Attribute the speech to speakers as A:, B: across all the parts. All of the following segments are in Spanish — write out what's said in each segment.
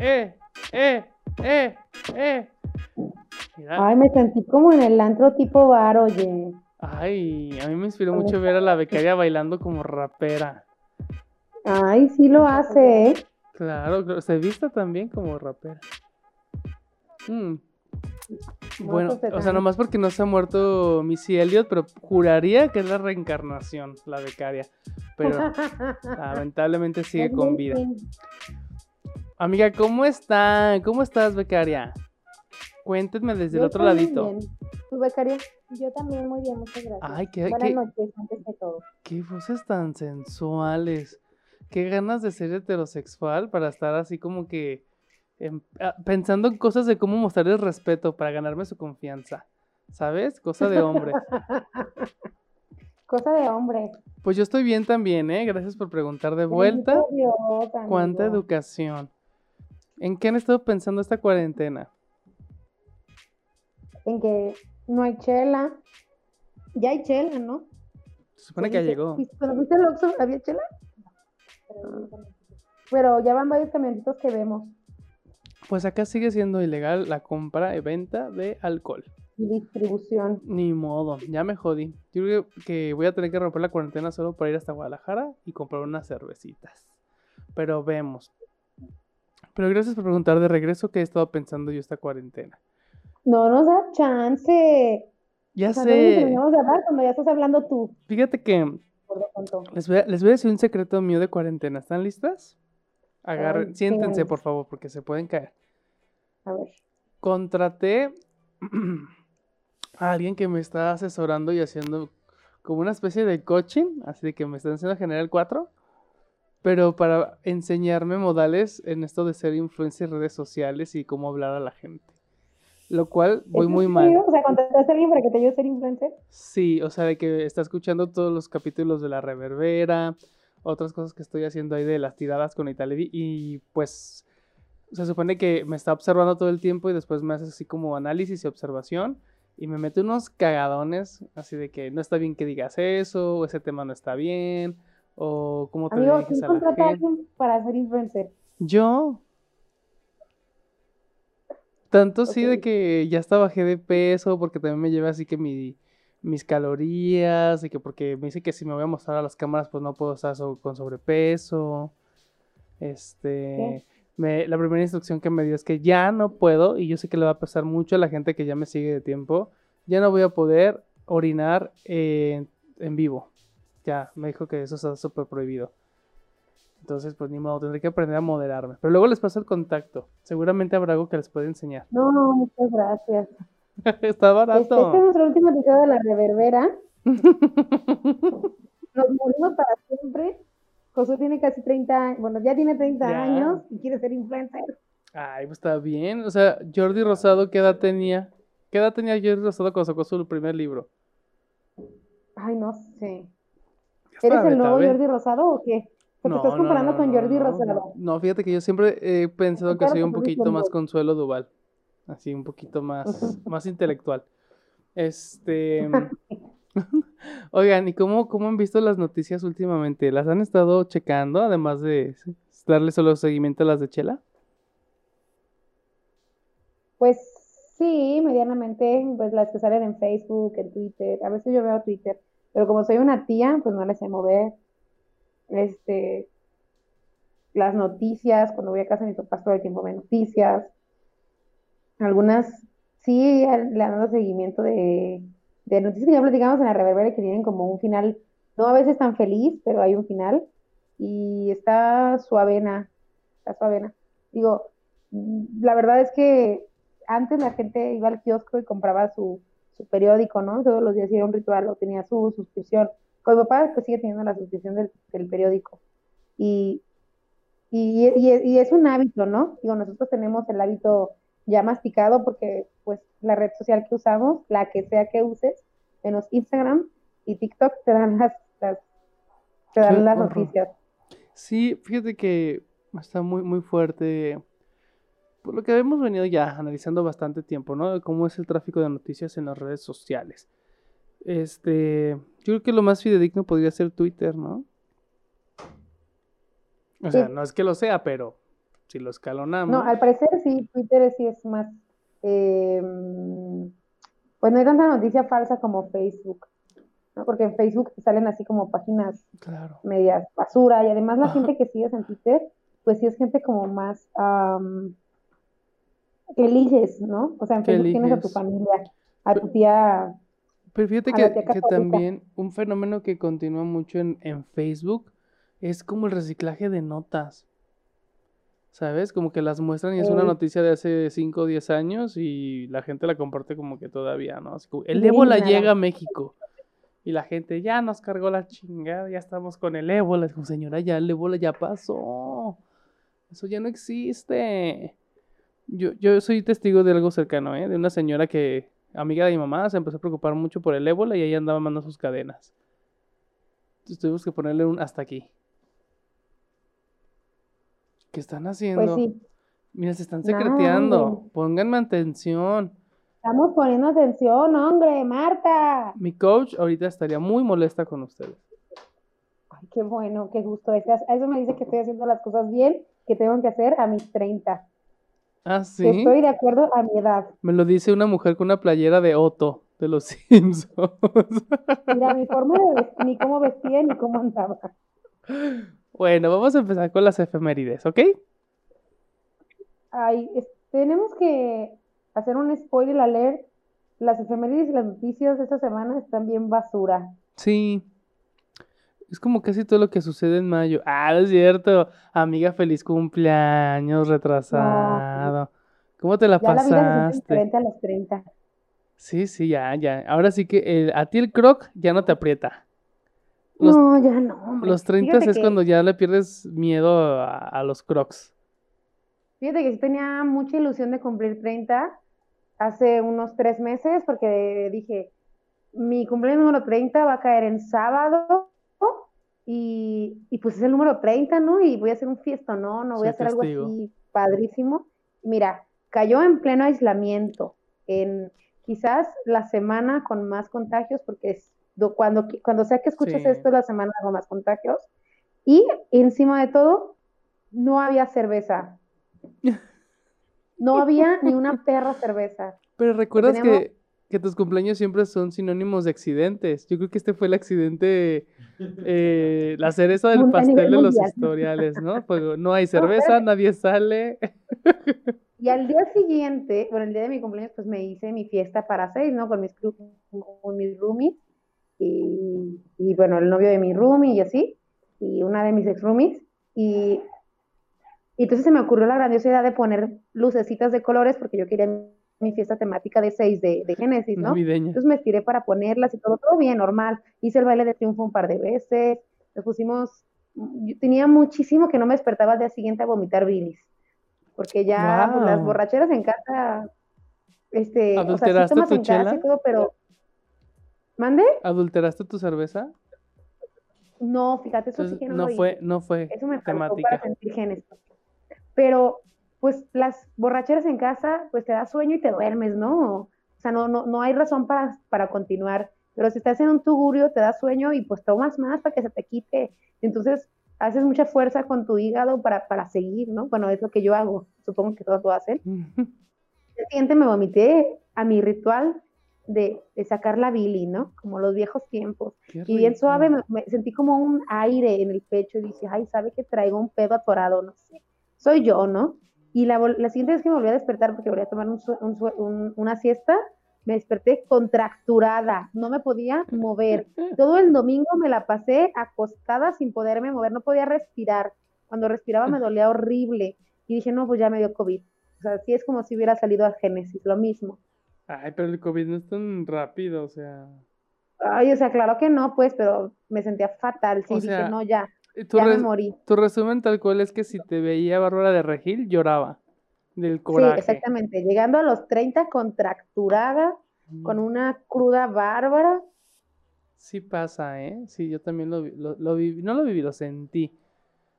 A: eh, eh, eh, eh.
B: Ay, me sentí como en el antro tipo bar, oye.
A: Ay, a mí me inspiró mucho ver a la becaria bailando como rapera.
B: Ay, sí lo hace, ¿eh?
A: Claro, se vista también como rapera. Mm. Bueno,
B: pues,
A: o sea, nomás porque no se ha muerto Missy Elliott, pero juraría que es la reencarnación, la becaria. Pero lamentablemente sigue con vida. Amiga, ¿cómo está? ¿Cómo estás, becaria? Cuéntenme desde el otro
B: muy
A: ladito.
B: bien. ¿Tu becaria?
C: Yo también muy bien, muchas gracias.
A: Ay, qué,
C: Buenas
A: qué-
C: noches, antes de todo.
A: qué voces tan sensuales. Qué ganas de ser heterosexual para estar así como que ah, pensando en cosas de cómo mostrarles respeto para ganarme su confianza. ¿Sabes? Cosa de hombre.
B: Cosa de hombre.
A: Pues yo estoy bien también, ¿eh? Gracias por preguntar de vuelta. Cuánta educación. ¿En qué han estado pensando esta cuarentena?
B: En que no hay chela. Ya hay chela, ¿no?
A: Se supone que ya llegó.
B: ¿Fuiste- Cuando fuiste al Oxxo, ¿había chela? Pero ya van varios camioncitos que vemos.
A: Pues acá sigue siendo ilegal la compra y venta de alcohol.
B: Y distribución.
A: Ni modo, ya me jodí. Yo creo que voy a tener que romper la cuarentena solo para ir hasta Guadalajara y comprar unas cervecitas. Pero vemos. Pero gracias por preguntar de regreso qué he estado pensando yo esta cuarentena.
B: No nos da chance.
A: Ya
B: O sea,
A: sé.
B: de hablar cuando ya estás hablando tú.
A: Fíjate que les voy, a, les voy a decir un secreto mío de cuarentena. ¿Están listas? Agarren,
B: Ay,
A: siéntense por favor porque se pueden caer.
B: A ver.
A: Contraté a alguien que me está asesorando y haciendo como una especie de coaching, así que me está enseñando a generar 4, pero para enseñarme modales en esto de ser influencer en redes sociales y cómo hablar a la gente. Lo cual voy
B: ¿Es en
A: muy mal.
B: O sea, ¿contrataste a alguien para que te ayude a ser influencer?
A: Sí, o sea, de que está escuchando todos los capítulos de La Reverbera, otras cosas que estoy haciendo ahí de las tiradas con Italevi y pues se supone que me está observando todo el tiempo y después me hace así como análisis y observación y me mete unos cagadones así de que no está bien que digas eso, o ese tema no está bien, o cómo te
B: Amigo, ¿quién contrata a alguien para ser influencer?
A: Yo. Tanto sí de que ya hasta bajé de peso, porque también me lleva así que mi, mis calorías, y que porque me dice que si me voy a mostrar a las cámaras, pues no puedo estar so- con sobrepeso. Este, me- la primera instrucción que me dio es que ya no puedo, y yo sé que le va a pasar mucho a la gente que ya me sigue de tiempo, ya no voy a poder orinar en, en vivo. Ya, me dijo que eso está súper prohibido. Entonces, pues ni modo, tendré que aprender a moderarme. Pero luego les paso el contacto. Seguramente habrá algo que les pueda enseñar.
B: No, muchas gracias.
A: Está
B: Este, este es
A: barato.
B: nuestro último episodio de La Reverbera. Nos morimos para siempre. Josué tiene casi 30 años, bueno, ya tiene 30
A: Ya.
B: años y quiere ser influencer.
A: Ay, pues está bien. O sea, Jordi Rosado, ¿qué edad tenía? ¿Qué edad tenía Jordi Rosado cuando sacó su primer libro?
B: Ay, no sé. ¿Eres el nuevo. Jordi Rosado o qué? ¿O te
A: No,
B: estás
A: no,
B: comparando
A: no,
B: con Jordi Rosado?
A: no. Fíjate que yo siempre he pensado que soy un
B: estás
A: poquito más. Consuelo Duval. Así, un poquito más, más intelectual. Este. Oigan, ¿y cómo, cómo han visto las noticias últimamente? ¿Las han estado checando, además de darle solo seguimiento a las de Chela?
B: Pues sí, medianamente, pues las que salen en Facebook, en Twitter, a veces yo veo Twitter, pero como soy una tía, pues no les sé mover. Este, las noticias, cuando voy a casa de mis papás todo el tiempo veo noticias. Algunas sí le han dado seguimiento de, de noticias que ya platicamos en la Reverbera que tienen como un final, no a veces tan feliz, pero hay un final. Y está suavena, está suavena. Digo, mm, la verdad es que antes la gente iba al kiosco y compraba su, su periódico, ¿no? Todos los días era un ritual o tenía su suscripción. Con mi papá pues sigue teniendo la suscripción del, del periódico. Y, y, y- y es un hábito, ¿no? Digo, nosotros tenemos el hábito ya masticado porque pues la red social que usamos, la que sea que uses, menos Instagram y TikTok te dan las, las, te dan
A: Qué
B: las
A: horror.
B: noticias.
A: Sí, fíjate que está muy, muy fuerte. Por lo que hemos venido ya analizando bastante tiempo, ¿no? De cómo es el tráfico de noticias en las redes sociales. Este, yo creo que lo más fidedigno podría ser Twitter, ¿no? O sea,
B: Sí.
A: no es que lo sea, pero si lo escalonamos.
B: No, al parecer sí, Twitter sí es más, eh, pues no hay tanta noticia falsa como Facebook, ¿no? Porque en Facebook salen así como páginas
A: Claro.
B: medias basura y además la gente que sigues en Twitter, pues sí es gente como más que eliges, ¿no? O sea, en Facebook tienes a tu familia, a tu tía,
A: Pero fíjate que,
B: tía
A: también un fenómeno que continúa mucho en, en Facebook es como el reciclaje de notas. ¿Sabes? Como que las muestran y es una noticia de hace 5 o 10 años y la gente la comparte como que todavía, ¿no? Así como, el ébola llega a México. Y la gente ya nos cargó la chingada, ya estamos con el ébola. Es como, señora, ya el ébola ya pasó. Eso ya no existe. Yo, yo soy testigo de algo cercano, ¿eh? De una señora que, amiga de mi mamá, se empezó a preocupar mucho por el ébola y ella andaba mandando sus cadenas. Entonces tuvimos que ponerle un hasta aquí. ¿Qué están haciendo?
B: pues sí,
A: Mira, se están secreteando. Pónganme atención.
B: estamos poniendo atención, hombre, Marta.
A: Mi coach ahorita estaría muy molesta con ustedes.
B: Ay, qué bueno, qué gusto. Eso eso me dice que estoy haciendo las cosas bien, que tengo que hacer a mis 30.
A: Ah, sí.
B: estoy de acuerdo a mi edad.
A: Me lo dice una mujer con una playera de Otto de los Simpsons.
B: Mira, mi forma de vestir, ni cómo vestía, ni cómo andaba.
A: Bueno, vamos a empezar con las efemérides, ¿ok?
B: Ay, es- tenemos que hacer un spoiler alert. Las efemérides y las noticias de esta semana están bien basura.
A: Sí. Es como casi todo lo que sucede en mayo. Ah, no es cierto. Amiga, feliz cumpleaños retrasado. ¿Cómo te la
B: Ya la vida
A: pasaste?
B: diferente a los 30.
A: Sí, sí, ya, ya. Ahora sí que el- a ti el croc ya no te aprieta. Los,
B: No, ya no, hombre.
A: los 30
B: Fíjate
A: es
B: que-
A: cuando ya le pierdes miedo a, a los crocs.
B: Fíjate que sí tenía mucha ilusión de cumplir 30 hace unos tres meses porque dije, mi cumpleaños número 30 va a caer en sábado y, y pues es el número 30, ¿no? Y voy a hacer un fiesta, ¿no? No voy a hacer algo así padrísimo. Mira, cayó en pleno aislamiento, en quizás la semana con más contagios porque es do- cuando, cuando sea que escuches
A: Sí.
B: esto es la semana con más contagios y encima de todo no había cerveza. No había ni una perra cerveza.
A: Pero recuerdas que, que tus cumpleaños siempre son sinónimos de accidentes. Yo creo que este fue el accidente, eh, la cereza del pastel de los historiales, ¿no? Pues no hay cerveza, nadie sale.
B: Y al día siguiente, bueno, el día de mi cumpleaños, pues me hice mi fiesta para seis, ¿no? Con mis, cru- con mis roomies y, y, bueno, el novio de mi roomie y así, y una de mis ex roomies. Y, y entonces se me ocurrió la grandiosa idea de poner lucecitas de colores porque yo quería mi fiesta temática de seis de, de Génesis, ¿no?
A: Navideña.
B: Entonces me estiré para ponerlas y todo, todo bien, normal. Hice el baile de triunfo un par de veces, nos pusimos, yo tenía muchísimo que no me despertaba al día siguiente a vomitar bilis, porque ya pues, las borracheras en casa, este, o sea, sí y todo, pero, ¿mande?
A: ¿Adulteraste tu cerveza?
B: No, fíjate, eso sí que no
A: no
B: lo
A: fue,
B: hice.
A: no fue
B: Eso me faltó para
A: temática.
B: sentir genes. Pero, pues, las borracheras en casa, pues te da sueño y te duermes, ¿no? O sea, no, no, no hay razón para, para continuar. Pero si estás en un tugurio, te da sueño y pues tomas más para que se te quite. Entonces, haces mucha fuerza con tu hígado para, para seguir, ¿no? Bueno, es lo que yo hago. Supongo que todos lo hacen. El siguiente me vomité a mi ritual de, de sacar la bili, ¿no? Como los viejos tiempos. Y bien suave, me, me sentí como un aire en el pecho y dije, ay, sabe que traigo un pedo atorado, no sé. Soy yo, ¿no? Y la, la siguiente vez que me volví a despertar, porque volví a tomar un un un- una siesta, me desperté contracturada, no me podía mover. Todo el domingo me la pasé acostada sin poderme mover, no podía respirar. Cuando respiraba me dolía horrible. Y dije, no, pues ya me dio COVID. O sea, sí es como si hubiera salido a Génesis, lo mismo.
A: Ay, pero el COVID no es tan rápido, o sea.
B: Ay, o sea, claro que no, pues, pero me sentía fatal. Sí,
A: O
B: dije,
A: sea,
B: no, ya,
A: Tu,
B: ya me morí.
A: tu resumen tal cual es que si te veía Bárbara de Regil, lloraba del
B: Sí,
A: coraje.
B: exactamente. Llegando a los 30 contracturada, con
A: Mm,
B: una cruda bárbara.
A: Sí pasa, ¿eh? Sí, yo también lo, lo, lo viví, no lo viví, lo sentí.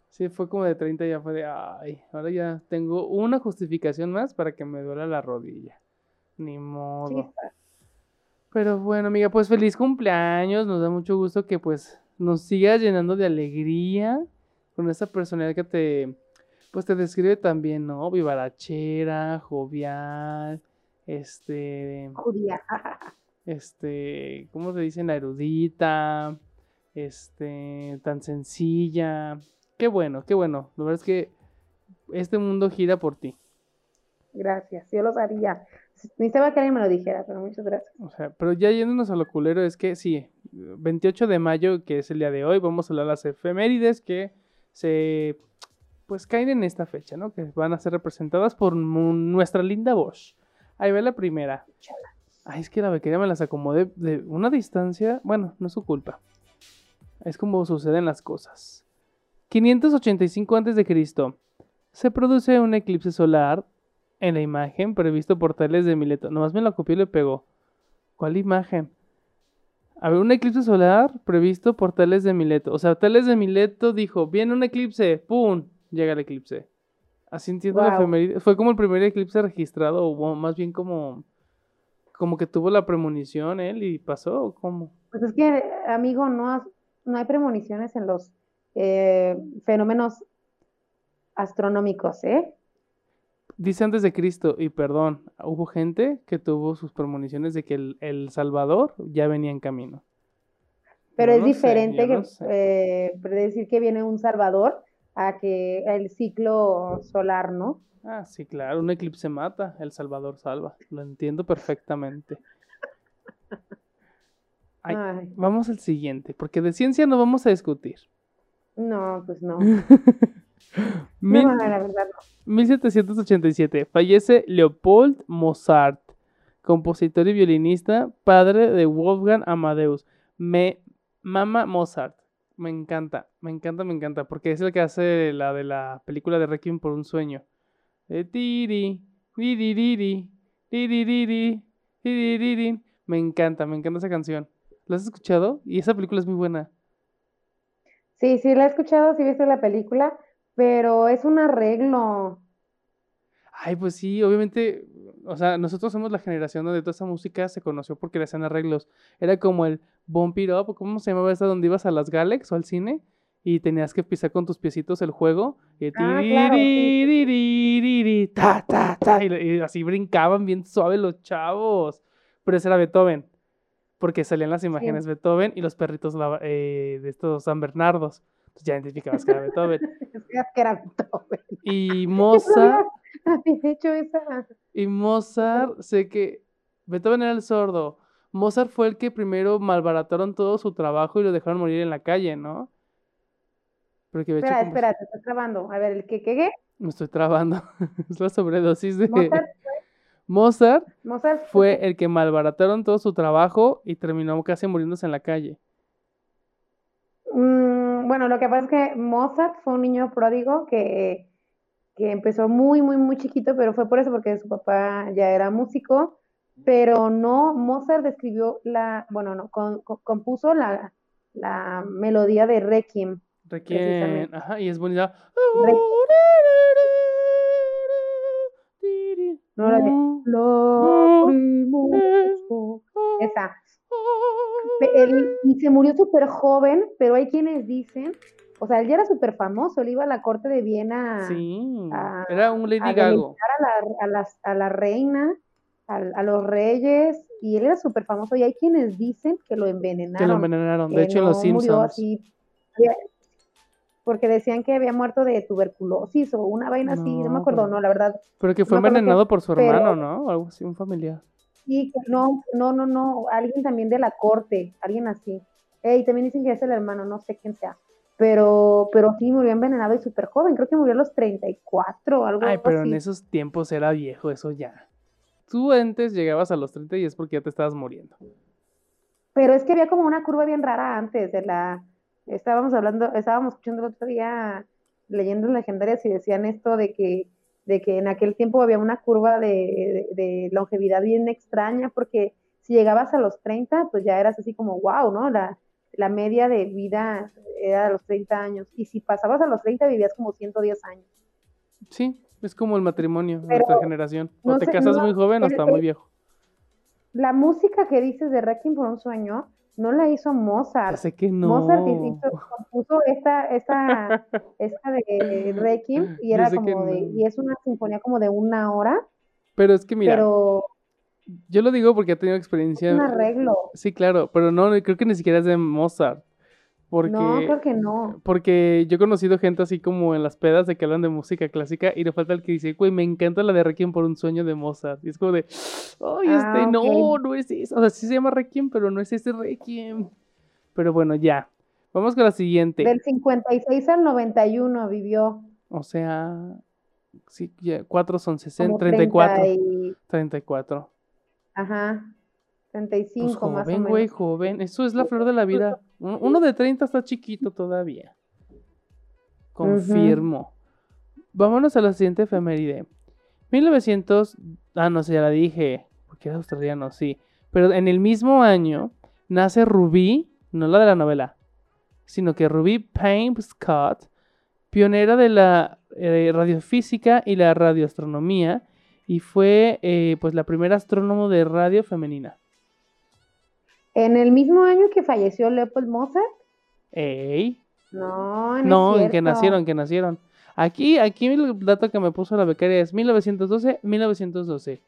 A: Sí, fue como de 30 ya fue de, ay, ahora ya tengo una justificación más para que me duela la rodilla. Ni
B: Sí,
A: modo.
B: está.
A: Pero bueno, amiga, pues feliz cumpleaños. Nos da mucho gusto que pues nos sigas llenando de alegría con esa personalidad que te, pues te describe también, ¿no? Vivarachera, jovial, este,
B: Judía.
A: este, ¿cómo se dice? La erudita, este, tan sencilla. Qué bueno, qué bueno. La verdad es que este mundo gira por ti.
B: Gracias, yo lo sabía. Necesitaba que alguien me lo dijera, pero muchas gracias.
A: O sea, pero ya yéndonos a lo culero, es que sí, 28 de mayo, que es el día de hoy, vamos a hablar de las efemérides que se, pues caen en esta fecha, ¿no? Que van a ser representadas por nuestra linda Bosch. Ahí va la primera. Ay, es que la becaria me las acomodé de una distancia, bueno, no es su culpa. Es como suceden las cosas. 585 a.C. Se produce un eclipse solar en la imagen previsto por Tales de Mileto. Nomás me la copió y le pegó. ¿Cuál imagen? A ver, un eclipse solar previsto por Tales de Mileto. O sea, Tales de Mileto dijo, viene un eclipse, ¡pum! Llega el eclipse. Así entiendo la
B: Guau.
A: efeméride. Fue como el primer eclipse registrado, o más bien como, como que tuvo la premonición él y pasó, ¿o ¿cómo?
B: Pues es que, amigo, no, no hay premoniciones en los eh, fenómenos astronómicos, ¿eh?
A: Dice antes de Cristo, y perdón, hubo gente que tuvo sus premoniciones de que el, el Salvador ya venía en camino.
B: Pero
A: Yo
B: es
A: no sé,
B: diferente
A: yo
B: que
A: no sé.
B: eh, predecir que viene un Salvador a que el ciclo solar, ¿no?
A: Ah, sí, claro, un eclipse mata, el Salvador salva. Lo entiendo perfectamente. Ay,
B: Ay,
A: Vamos al siguiente, porque de ciencia no vamos a discutir.
B: no, pues no.
A: Mil-
B: No, la verdad no.
A: 1787, fallece Leopold Mozart, compositor y violinista, padre de Wolfgang Amadeus. Me mama Mozart, me encanta, me encanta, me encanta, porque es el que hace la de la película de Requiem por un sueño. De tiri, tiririri, tiririri, tiririri. Me encanta, me encanta esa canción. ¿La has escuchado? Y esa película es muy buena.
B: Sí, sí la he escuchado, sí he visto la película, pero es un arreglo.
A: Ay, pues sí, obviamente, o sea, nosotros somos la generación donde toda esa música se conoció porque le hacían arreglos. Era como el Bump It Up, ¿cómo se llamaba esta donde ibas a las Galex o al cine? Y tenías que pisar con tus piecitos el juego. Y, así brincaban bien suave los chavos. Pero ese era Beethoven, porque salían las imágenes Beethoven y los perritos eh, de estos San Bernardos. Entonces ya identificabas que era Beethoven.
B: Que era Beethoven.
A: Y Mozart.
B: Hecho esa.
A: Y Mozart, sé que Beethoven era el sordo. Mozart fue el que primero malbarataron todo su trabajo y lo dejaron morir en la calle, ¿no? Porque
B: Espera,
A: como-
B: espera, te estás trabando. A ver, ¿el qué, qué?
A: Me estoy trabando. es la sobredosis de
B: Mozart,
A: Mozart
B: Mozart
A: fue el que malbarataron todo su trabajo y terminó casi muriéndose en la calle.
B: Mm, bueno, lo que pasa es que Mozart fue un niño pródigo que, que empezó muy, muy, muy chiquito, pero fue por eso, porque su papá ya era músico, pero no, Mozart escribió la, bueno, no, con- con- compuso la, la melodía de Requiem.
A: Requiem, ajá, y es bonita.
B: No la de Lacrimoso. Esa. Él- y se murió súper joven, pero hay quienes dicen, o sea, él ya era súper famoso, él iba a la corte de Viena
A: Sí,
B: a-
A: era un Lady
B: a
A: Gago.
B: a la, a las- a la reina, al- a, los reyes, y él era súper famoso, y hay quienes dicen que lo
A: Que lo
B: envenenaron,
A: envenenaron. De hecho, en Los
B: no
A: Simpsons.
B: así, porque decían que había muerto de tuberculosis o una vaina así, no me acuerdo, no, la verdad,
A: Pero que fue
B: que-
A: envenenado por su
B: pero-
A: hermano, ¿no? Algo así, un familiar.
B: Sí, que no, no, no, no, alguien también de la corte, alguien así. Y también dicen que es el hermano, no sé quién sea. Pero, pero sí murió envenenado y súper joven, creo que murió a los 34 o algo
A: Ay, pero en
B: así.
A: esos tiempos era viejo, eso ya. Tú antes llegabas a los 30 y es porque ya te estabas muriendo.
B: Pero es que había como una curva bien rara antes de la, estábamos hablando, estábamos escuchando el otro día leyendas legendarias y decían esto de que, de que en aquel tiempo había una curva de, de- de longevidad bien extraña, porque si llegabas a los 30, pues ya eras así como, wow, ¿no? La, la media de vida era de los 30 años, y si pasabas a los 30 vivías como 110 años.
A: Sí, es como el matrimonio de nuestra generación. O
B: no
A: te
B: sé,
A: casas
B: no,
A: muy joven o está muy viejo.
B: La música que dices de Requiem por un sueño No la hizo Mozart.
A: Ya sé que no.
B: Mozart hizo- compuso esta, esta, esta de Requiem y era como de, y es una sinfonía como de una hora,
A: Pero es que mira,
B: pero
A: yo lo digo porque he tenido
B: es
A: experiencia.
B: un arreglo.
A: Sí, claro, pero no, creo que ni siquiera es de Mozart. Porque,
B: No, creo que no.
A: porque yo he conocido gente así como en las pedas de que hablan de música clásica y le falta el que dice, güey, me encanta la de Requiem por un sueño de Mozart. Y es como de, ay,
B: Ah,
A: este, no,
B: ok.
A: no es eso. O sea, sí se llama Requiem, pero no es ese Requiem. Pero bueno, ya. Vamos con la siguiente.
B: Del 56 al 91 vivió
A: O sea, sí, ya, 4 son 60,
B: como
A: 34.
B: 30 y-
A: 34.
B: ajá,
A: Pues
B: 35 más o
A: joven, güey,
B: menos.
A: joven. Eso es la flor de la vida. Un- Uno de 30 está chiquito todavía. Confirmo. Vámonos a la siguiente efeméride. 1900. Ah, no sé, ya la dije. Porque era australiano, sí. Pero en el mismo año nace Ruby, no la de la novela, sino que Ruby Payne Scott, pionera de la eh, radiofísica y la radioastronomía, y fue eh, pues la primera astrónomo de radio femenina.
B: En el mismo año que falleció Leopold Mozart,
A: Ey.
B: no, no,
A: No, en que nacieron, que nacieron. Aquí, aquí el dato que me puso la becaria es 1912, 1912.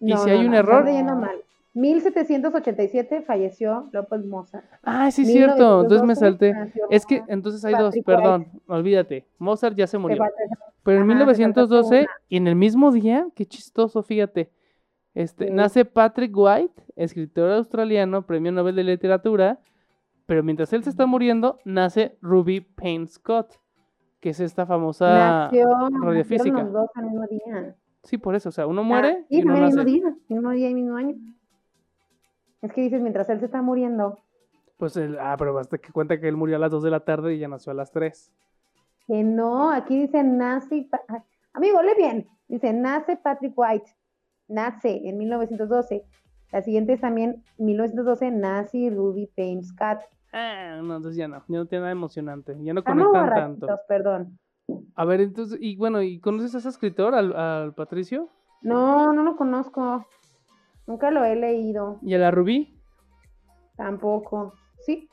A: Y
B: No,
A: si
B: no,
A: hay un
B: no,
A: error-
B: Estás leyendo mal. 1787 falleció Leopold Mozart.
A: Ah, sí es cierto, entonces me
B: 1912
A: salté. Es que entonces hay dos, perdón, olvídate. Mozart ya se murió. Pero en
B: Ajá, te faltaste
A: 1912,
B: una.
A: y en el mismo día, qué chistoso, fíjate. Este, nace Patrick White, escritor australiano, premio Nobel de Literatura. Pero mientras él se está muriendo, nace Ruby Payne Scott, que es esta famosa.
B: nació,
A: radiofísica.
B: nacieron los dos al mismo día.
A: Sí, por eso, o sea, uno
B: Ah,
A: muere
B: sí,
A: y uno nace.
B: mismo día, mismo día y mismo año. Es que dices, mientras él se está muriendo,
A: Pues, el- ah, pero basta que cuenta que él murió a las 2 de la tarde y ya nació a las 3.
B: que no, aquí dice nace, amigo, lee bien, dice nace Patrick White, nace en 1912. La siguiente es también 1912, nace Ruby Payne Scott.
A: Ah, no, entonces ya no, ya no tiene nada emocionante, ya no
B: Estamos
A: conectan tanto.
B: perdón.
A: A ver, entonces, y bueno, ¿y conoces a ese escritor, al, al Patricio?
B: No, no lo conozco. Nunca lo he leído,
A: ¿Y a la Rubí?
B: tampoco. Sí,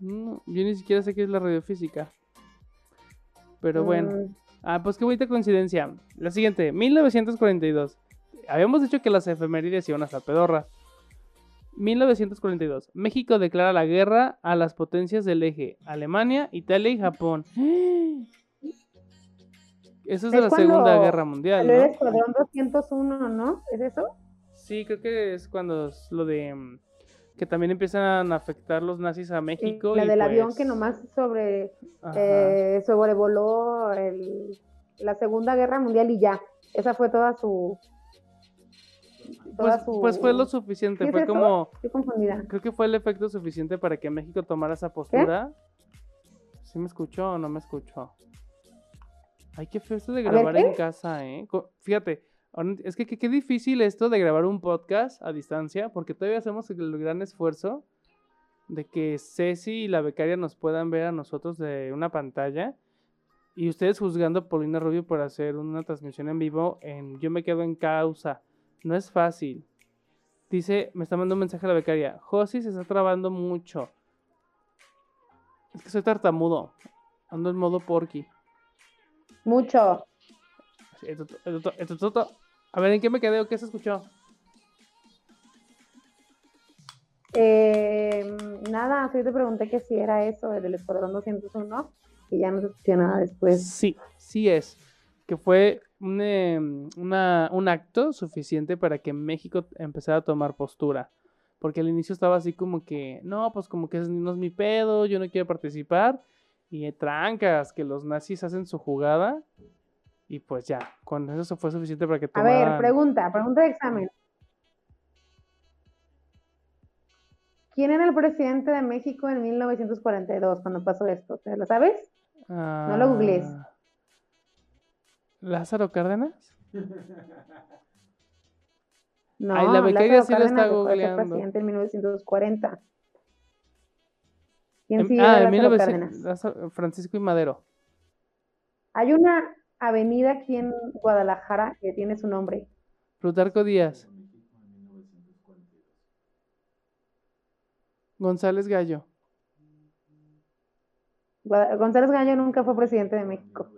A: No, yo ni siquiera sé qué es la radiofísica. Pero bueno.
B: mm,
A: Ah, pues qué bonita coincidencia. La siguiente, 1942. Habíamos dicho que las efemérides iban a estar pedorras. 1942. México declara la guerra a las potencias del eje, Alemania, Italia y Japón. Eso es de la Segunda Guerra Mundial,
B: salió el
A: ¿no?
B: Escuadrón 201, ¿no? ¿Es eso?
A: Sí, creo que es cuando es lo de que también empiezan a afectar los nazis a México.
B: la
A: y
B: del avión
A: pues-
B: que nomás sobre eh, sobrevoló el- la Segunda Guerra Mundial y ya. Esa fue toda su. Toda
A: pues,
B: su...
A: pues fue lo suficiente,
B: ¿Sí es
A: fue como
B: Estoy confundida.
A: Creo que fue el efecto suficiente para que México tomara esa postura. ¿Sí me escuchó o no me escuchó? Ay, qué feo esto de grabar
B: ¿qué?
A: en casa, ¿eh? Fíjate, es que qué qué difícil esto de grabar un podcast a distancia, porque todavía hacemos el gran esfuerzo de que Ceci y la becaria nos puedan ver a nosotros de una pantalla. Y ustedes juzgando a Paulina Rubio por hacer una transmisión en vivo en Yo me quedo en causa. No es fácil. Dice, me está mandando un mensaje a la becaria. Josi se está trabando mucho. Es que soy tartamudo. Ando en modo porky.
B: Mucho.
A: A ver, ¿en qué me quedé o qué se escuchó?
B: Eh, nada, sí te pregunté que si era eso, del Escuadrón 201, y ya no se escuchó nada después.
A: Sí, sí es. Que fue un, em, una- un acto suficiente para que México empezara a tomar postura. Porque al inicio estaba así como que, no, pues como que no es mi pedo, yo no quiero participar. Y eh, trancas, que los nazis hacen su jugada. Y pues ya, con eso fue suficiente para que
B: A ver, pregunta, pregunta de examen. ¿Quién era el presidente de México en 1942 cuando pasó esto? ¿Te lo sabes? no lo googlees.
A: ¿Lázaro Cárdenas?
B: No,
A: Ay, la becaria sí lo está googleando.
B: presidente en 1940. ¿Quién
A: En-
B: sigue
A: ah, en
B: Lázaro
A: 1900
B: Cárdenas?
A: Lázaro- Francisco y Madero.
B: Hay una avenida aquí en Guadalajara que tiene su nombre.
A: Plutarco Díaz. González Gallo.
B: González Gallo nunca fue presidente de México,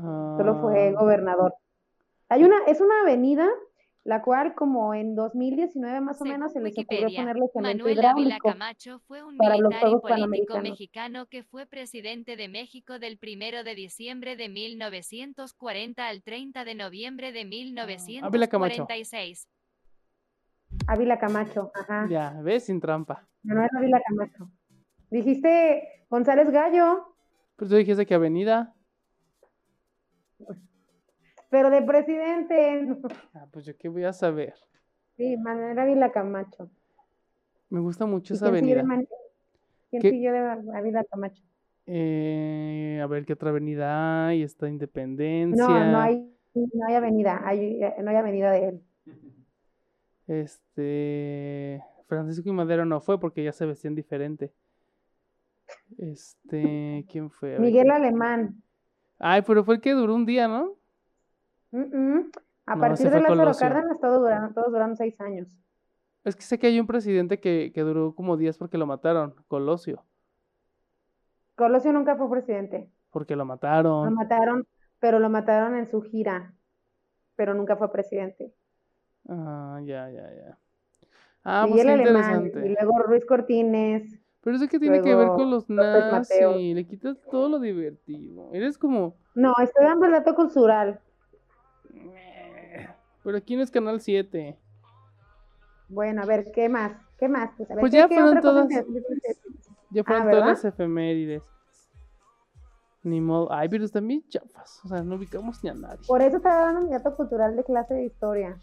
B: solo fue
A: Ah,
B: gobernador. Hay una, es una avenida, la cual como en 2019 más o menos se les ocurrió ponerle
D: Manuel Ávila. Camacho fue un militar y político mexicano que fue presidente de México del 1 de diciembre de 1940 al 30 de noviembre de
A: Ávila Camacho.
D: 1946.
B: Ávila Camacho, ajá.
A: Ya, ves, sin trampa.
B: Manuel Ávila Camacho. Dijiste González Gallo,
A: Pues tú dijiste que avenida.
B: Pero de presidente.
A: Ah, pues yo qué voy a saber.
B: Sí, Manuel Ávila Camacho.
A: Me gusta mucho
B: ¿Y
A: esa avenida.
B: ¿Quién siguió de Ávila Camacho?
A: Eh, a ver qué otra avenida hay. Está Independencia.
B: No, no hay, no hay avenida, hay, no hay avenida de él.
A: Este. Francisco y Madero no fue porque ya se vestían diferente. Este. ¿Quién fue?
B: Miguel
A: ¿quién-
B: Alemán.
A: Ay, pero fue el que duró un día, ¿no?
B: Mm, mm. A
A: No,
B: partir de Lázaro. Cárdenas todos duraron, todos duraron seis años.
A: Es que sé que hay un presidente que, que duró como días porque lo mataron. Colosio.
B: Colosio nunca fue presidente.
A: Porque lo
B: Lo
A: mataron.
B: mataron, pero lo mataron en su gira, pero nunca fue presidente.
A: Ah, ya, ya, ya. Ah, pues
B: Miguel
A: qué
B: Alemán, y
A: interesante.
B: luego Ruiz Cortines.
A: Pero eso que tiene que ver con
B: luego
A: los nazis. Le quitas todo lo divertido. Eres como.
B: No, estoy dando el dato cultural.
A: Pero aquí no es Canal 7.
B: Bueno, a ver, ¿qué más? ¿Qué más? Pues, a ver,
A: Pues
B: ¿qué-
A: ya fueron todas. Ya
B: Ah,
A: fueron todas
B: ¿verdad?
A: las efemérides. Ni modo. Ay, pero están bien chafas. O sea, no ubicamos ni a nadie.
B: Por eso estaba dando mi dato cultural de clase de historia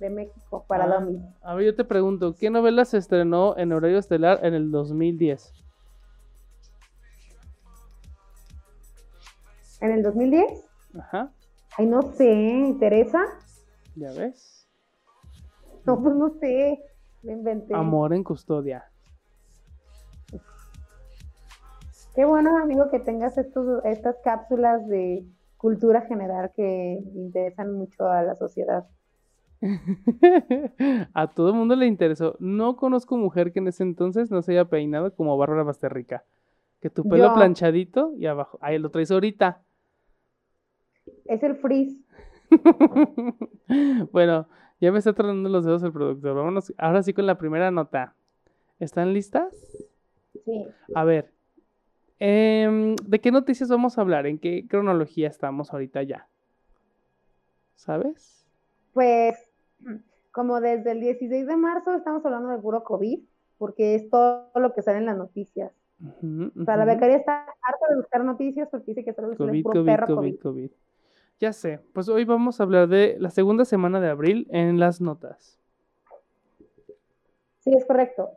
B: de México para
A: Ah. A ver, yo te pregunto, ¿qué novela se estrenó en horario estelar en el 2010?
B: ¿En el 2010?
A: Ajá,
B: Ay, no sé, ¿Teresa?
A: ya ves.
B: No, pues no sé, me inventé.
A: Amor en custodia.
B: Qué bueno, amigo, que tengas estos, estas cápsulas de cultura general que interesan mucho a la sociedad.
A: A todo el mundo le interesó. No conozco mujer que en ese entonces no se haya peinado como Bárbara Basterrica. Que tu pelo
B: Yo.
A: planchadito y abajo. Ahí lo traes ahorita.
B: Es el frizz.
A: bueno, ya me está tronando los dedos el productor. Vámonos ahora sí con la primera nota. ¿Están listas?
B: Sí.
A: A ver, em, ¿de qué noticias vamos a hablar? ¿En qué cronología estamos ahorita ya? ¿Sabes?
B: Pues, como desde el 16 de marzo estamos hablando de puro COVID, porque es todo lo que sale en las noticias. O sea, la becaria está harta de buscar noticias porque dice que solo
A: COVID,
B: puro
A: COVID,
B: perro
A: COVID,
B: COVID.
A: COVID. Ya sé, pues hoy vamos a hablar de la segunda semana de abril en las notas.
B: Sí, es correcto.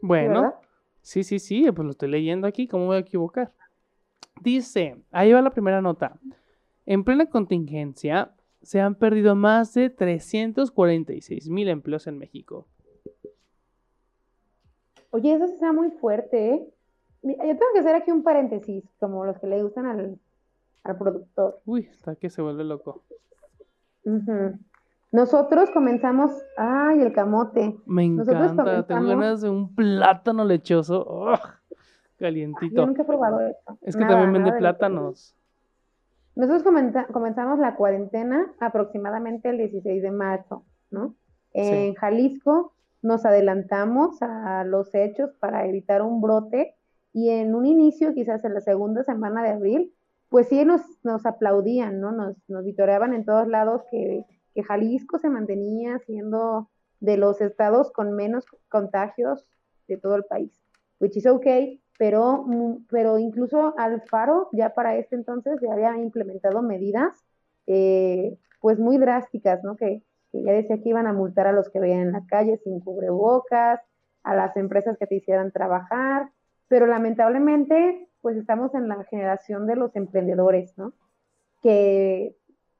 A: Bueno, sí, sí, sí, pues lo estoy leyendo aquí, ¿cómo voy a equivocar? Dice, ahí va la primera nota. En plena contingencia, se han perdido más de 346 mil empleos en México.
B: Oye, eso está muy fuerte, ¿eh? Yo tengo que hacer aquí un paréntesis, como los que le gustan al, al productor.
A: Uy, hasta que se vuelve loco.
B: Nosotros comenzamos, ay, el camote.
A: Me encanta, tengo
B: comenzamos-
A: ganas de un plátano lechoso.
B: Yo
A: calientito.
B: nunca he probado eso.
A: Es que
B: Nada,
A: también vende plátanos.
B: Nosotros comenza- comenzamos la cuarentena aproximadamente el 16 de marzo, ¿no? En Jalisco nos adelantamos a los hechos para evitar un brote y en un inicio, quizás en la segunda semana de abril, pues sí nos, nos aplaudían, ¿no? Nos, nos vitoreaban en todos lados que, que Jalisco se mantenía siendo de los estados con menos contagios de todo el país, which is okay, pero, pero incluso Alfaro ya para este entonces ya había implementado medidas eh, pues muy drásticas, ¿no? Que, ya decía que iban a multar a los que veían en la calle sin cubrebocas, a las empresas que te hicieran trabajar, pero lamentablemente pues estamos en la generación de los emprendedores, ¿no? Que,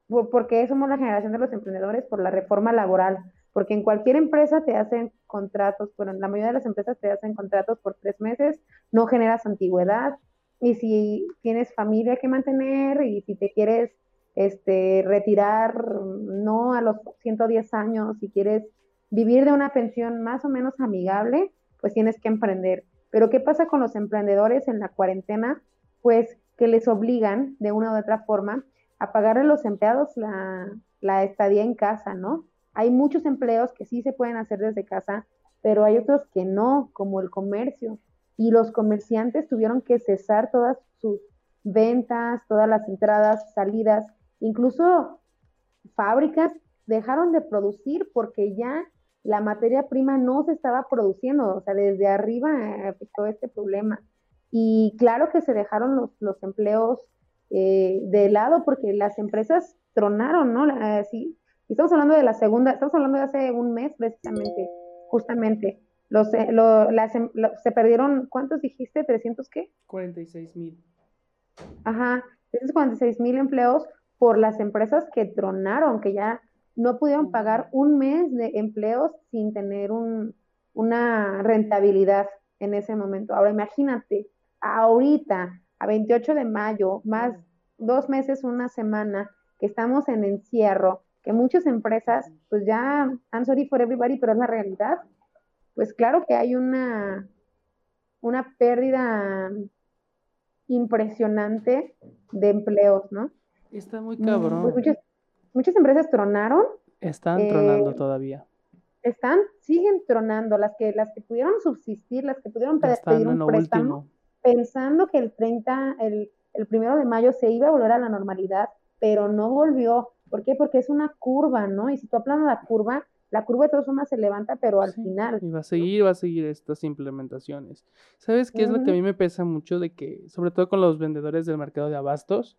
B: ¿por, por qué somos la generación de los emprendedores? Por la reforma laboral, porque en cualquier empresa te hacen contratos, bueno, en la mayoría de las empresas te hacen contratos por tres meses, no generas antigüedad, y si tienes familia que mantener y si te quieres este, retirar no a los 110 años, si quieres vivir de una pensión más o menos amigable, pues tienes que emprender. Pero ¿qué pasa con los emprendedores en la cuarentena? Pues que les obligan de una u otra forma a pagarle a los empleados la, la estadía en casa, ¿no? Hay muchos empleos que sí se pueden hacer desde casa, pero hay otros que no, como el comercio. Y los comerciantes tuvieron que cesar todas sus ventas, todas las entradas, salidas, incluso fábricas dejaron de producir porque ya la materia prima no se estaba produciendo, o sea, desde arriba afectó este problema. Y claro que se dejaron los, los empleos eh, de lado porque las empresas tronaron, ¿no? Así, y estamos hablando de la segunda, estamos hablando de hace un mes precisamente, justamente. Los, eh, las, em, se perdieron, ¿cuántos dijiste? ¿300 qué?
A: 46 mil.
B: Ajá, 346 mil empleos por las empresas que tronaron, que ya no pudieron pagar un mes de empleos sin tener un, una rentabilidad en ese momento. Ahora imagínate, ahorita, a 28 de mayo, más dos meses, una semana, que estamos en encierro, que muchas empresas, pues ya, I'm sorry for everybody, pero es la realidad, pues claro que hay una, una pérdida impresionante de empleos, ¿no?
A: Está muy
B: Mm,
A: cabrón.
B: pues muchas, muchas empresas tronaron,
A: Están
B: eh,
A: tronando todavía.
B: están, siguen tronando, las que, las que pudieron subsistir, las que pudieron
A: Están
B: pedir un préstamo,
A: último.
B: pensando que el 30, el, el primero de mayo se iba a volver a la normalidad, pero no volvió. ¿Por qué? Porque es una curva, ¿no? Y si tú aplanas la curva, la curva de todas formas se levanta, pero al
A: Sí,
B: final.
A: Y va a seguir, va a seguir estas implementaciones. ¿Sabes qué es lo que a mí me pesa mucho de que, sobre todo con los vendedores del mercado de abastos,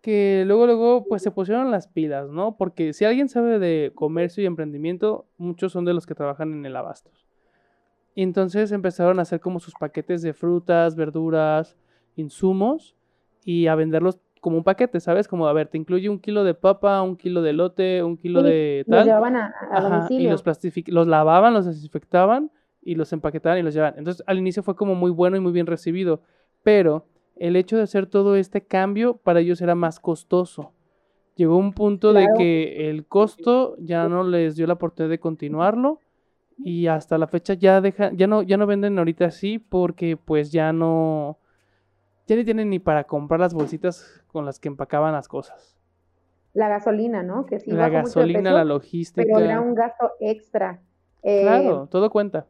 A: que luego, luego, pues se pusieron las pilas, ¿no? Porque si alguien sabe de comercio y emprendimiento, muchos son de los que trabajan en el abastos. Y entonces empezaron a hacer como sus paquetes de frutas, verduras, insumos y a venderlos como un paquete, ¿sabes? Como, a ver, te incluye un kilo de papa, un kilo de lote, un kilo
B: Sí,
A: de
B: los
A: tal.
B: llevaban a, a
A: Ajá, y
B: domicilio.
A: los, plastific- los lavaban, los desinfectaban y los empaquetaban y los llevaban. Entonces, al inicio fue como muy bueno y muy bien recibido, pero el hecho de hacer todo este cambio para ellos era más costoso. Llegó un punto de
B: Claro.
A: que el costo ya no les dio la oportunidad de continuarlo y hasta la fecha ya deja, ya no, ya no venden ahorita así porque pues ya no, ya ni tienen ni para comprar las bolsitas con las que empacaban las cosas.
B: La gasolina, ¿no? Que sí
A: la
B: bajó mucho de
A: gasolina, la logística.
B: pero era un gasto extra. Eh,
A: Claro, todo cuenta.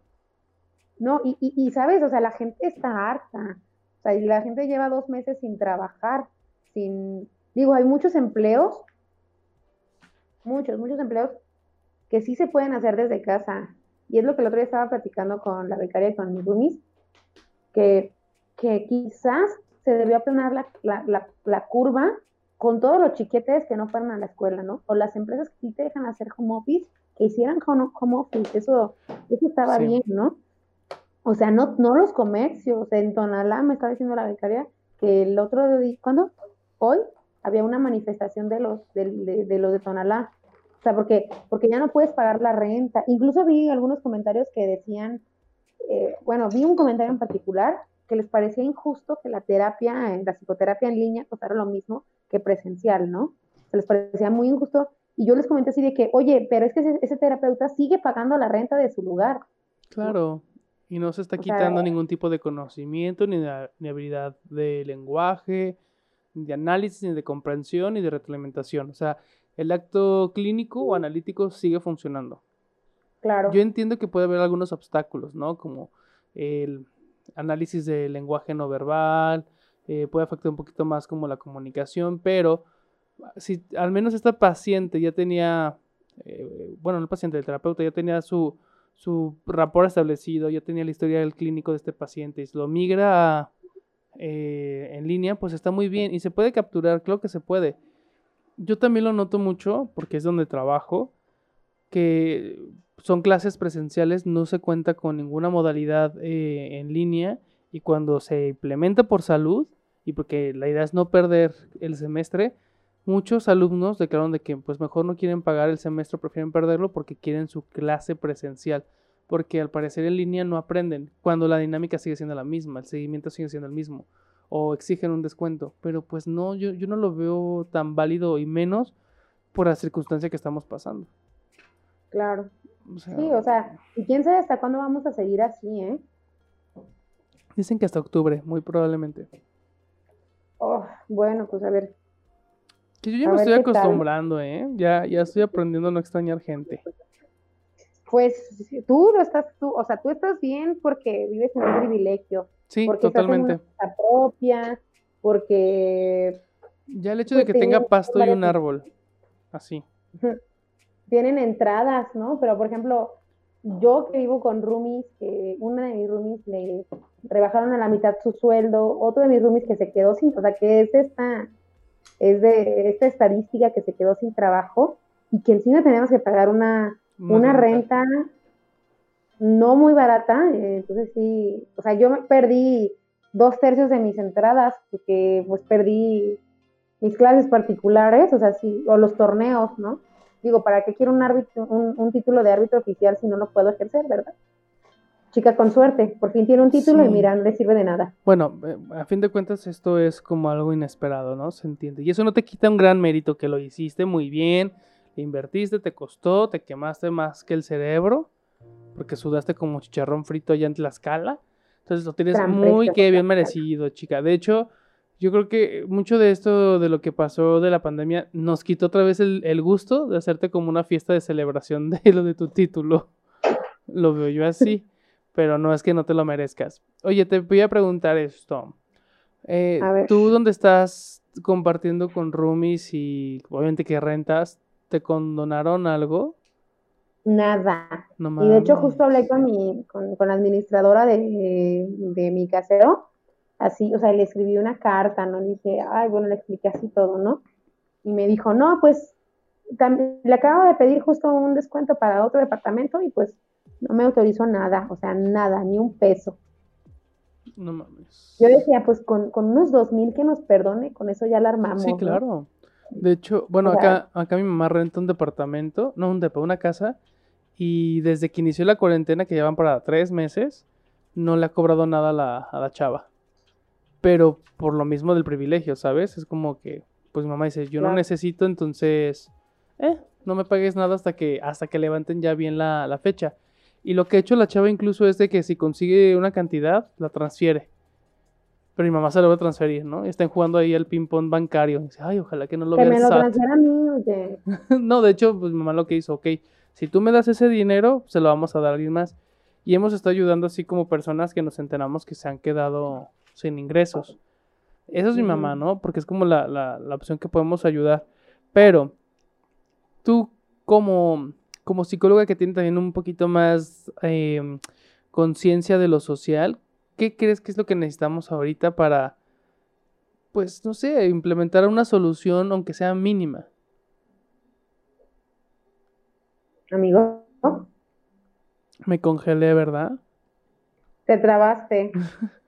B: No, y, y, y, sabes, o sea, la gente está harta. O sea, y la gente lleva dos meses sin trabajar, sin, digo, hay muchos empleos, muchos, muchos empleos que sí se pueden hacer desde casa. Y es lo que el otro día estaba platicando con la becaria y con mis roomies, que, que quizás se debió aplanar la, la, la, la curva con todos los chiquetes que no fueron a la escuela, ¿no? O las empresas que sí te dejan hacer home office, que hicieran home, home office, eso, eso estaba
A: Sí.
B: bien, ¿no? O sea, no, no los comercios. En Tonalá me estaba diciendo la becaria que el otro día, ¿cuándo? Hoy había una manifestación de los de, de, de los de Tonalá. O sea, porque, porque ya no puedes pagar la renta. Incluso vi algunos comentarios que decían, eh, bueno, vi un comentario en particular que les parecía injusto que la terapia, la psicoterapia en línea costara lo mismo que presencial, ¿no? Se les parecía muy injusto. Y yo les comenté así de que, oye, pero es que ese, ese terapeuta sigue pagando la renta de su lugar.
A: Claro. Y no se está
B: O sea,
A: quitando ningún tipo de conocimiento, ni de, ni habilidad de lenguaje, ni de análisis, ni de comprensión, ni de retroalimentación. O sea, el acto clínico o analítico sigue funcionando.
B: Claro.
A: Yo entiendo que puede haber algunos obstáculos, ¿no? Como el análisis del lenguaje no verbal, eh, puede afectar un poquito más como la comunicación, pero si al menos esta paciente ya tenía, eh, bueno, no el paciente, el terapeuta ya tenía su, su rapport establecido, ya tenía la historia del clínico de este paciente y lo migra eh, en línea, pues está muy bien y se puede capturar, creo que se puede. Yo también lo noto mucho porque es donde trabajo, que son clases presenciales, no se cuenta con ninguna modalidad eh, en línea y cuando se implementa por salud y porque la idea es no perder el semestre, muchos alumnos declararon de que pues mejor no quieren pagar el semestre, prefieren perderlo porque quieren su clase presencial, porque al parecer en línea no aprenden cuando la dinámica sigue siendo la misma, el seguimiento sigue siendo el mismo o exigen un descuento, pero pues no, yo, yo no lo veo tan válido y menos por la circunstancia que estamos pasando.
B: Claro.
A: O sea,
B: Sí, o sea, y quién sabe hasta cuándo vamos a seguir así, ¿eh?
A: Dicen que hasta octubre, muy probablemente.
B: Oh, bueno, pues a ver,
A: Que yo ya
B: A
A: me estoy
B: tal.
A: acostumbrando, ¿eh? Ya, ya estoy aprendiendo a no extrañar gente.
B: pues tú lo estás, tú, o sea, tú estás bien porque vives en un privilegio,
A: Sí,
B: porque estás en
A: totalmente.
B: una propia, porque
A: Ya el hecho de
B: pues,
A: que tenga pasto y un árbol. Así.
B: Tienen entradas, ¿no? Pero por ejemplo, yo que vivo con roomies, que una de mis roomies le rebajaron a la mitad su sueldo, otro de mis roomies que se quedó sin, o sea, que es esta, es de esta estadística que se quedó sin trabajo y que encima tenemos que pagar una, una renta no muy barata, entonces sí, o sea, yo me perdí dos tercios de mis entradas porque pues perdí mis clases particulares, o sea, sí, o los torneos, ¿no? Digo, ¿para qué quiero un árbitro, un, un título de árbitro oficial si no lo puedo ejercer, verdad? Chica con suerte, por fin tiene un título y mira, no le sirve de nada.
A: Bueno, eh, a fin de cuentas esto es como algo inesperado, ¿no? Se entiende. Y eso no te quita un gran mérito que lo hiciste muy bien, invertiste, te costó, te quemaste más que el cerebro, porque sudaste como chicharrón frito allá en Tlaxcala. Entonces lo tienes muy que bien merecido, chica. De hecho, yo creo que mucho de esto, de lo que pasó de la pandemia, nos quitó otra vez el, el gusto de hacerte como una fiesta de celebración de lo de tu título. Lo veo yo así, pero no es que no te lo merezcas. Oye, te voy a preguntar esto. Eh,
B: A ver.
A: tú donde estás compartiendo con roomies y obviamente que rentas, ¿te condonaron algo?
B: Nada.
A: No
B: Y de hecho justo hablé con mi, con, con la administradora de, de mi casero, así, o sea, le escribí una carta, ¿no? Le dije, ay, bueno, le expliqué así todo, ¿no? Y me dijo, no, pues le acabo de pedir justo un descuento para otro departamento y pues no me autorizó nada, o sea, nada, ni un peso.
A: No mames.
B: Yo decía, pues con, con unos dos mil que nos perdone, con eso ya la armamos,
A: Sí,
B: ¿no?
A: claro. De hecho, bueno,
B: O sea-
A: acá, acá mi mamá renta un departamento, no un depa, una casa, y desde que inició la cuarentena, que llevan para tres meses, no le ha cobrado nada a la, a la chava. Pero por lo mismo del privilegio, ¿sabes? Es como que, pues mi mamá dice, yo no necesito, entonces, eh, no me pagues nada hasta que, hasta que levanten ya bien la, la fecha. Y lo que ha hecho la chava incluso es de que si consigue una cantidad, la transfiere. Pero mi mamá se lo va a transferir, ¿no? Y están jugando ahí al ping-pong bancario. Dice, ay, ojalá que no lo
B: Que
A: vea
B: me
A: el
B: lo
A: SAT.
B: transfiera a mí, oye.
A: No, de hecho, pues mi mamá lo que hizo, ok, si tú me das ese dinero, se lo vamos a dar a alguien más. Y hemos estado ayudando así como personas que nos enteramos que se han quedado sin ingresos. Eso es mi mamá. ¿no? Porque es como la, la- la opción que podemos ayudar. Pero, tú como, como psicóloga que tiene también un poquito más em, conciencia de lo social, ¿qué crees que es lo que necesitamos ahorita para, pues, no sé, implementar una solución, aunque sea mínima?
B: Amigo,
A: Me congelé, ¿verdad?
B: te trabaste.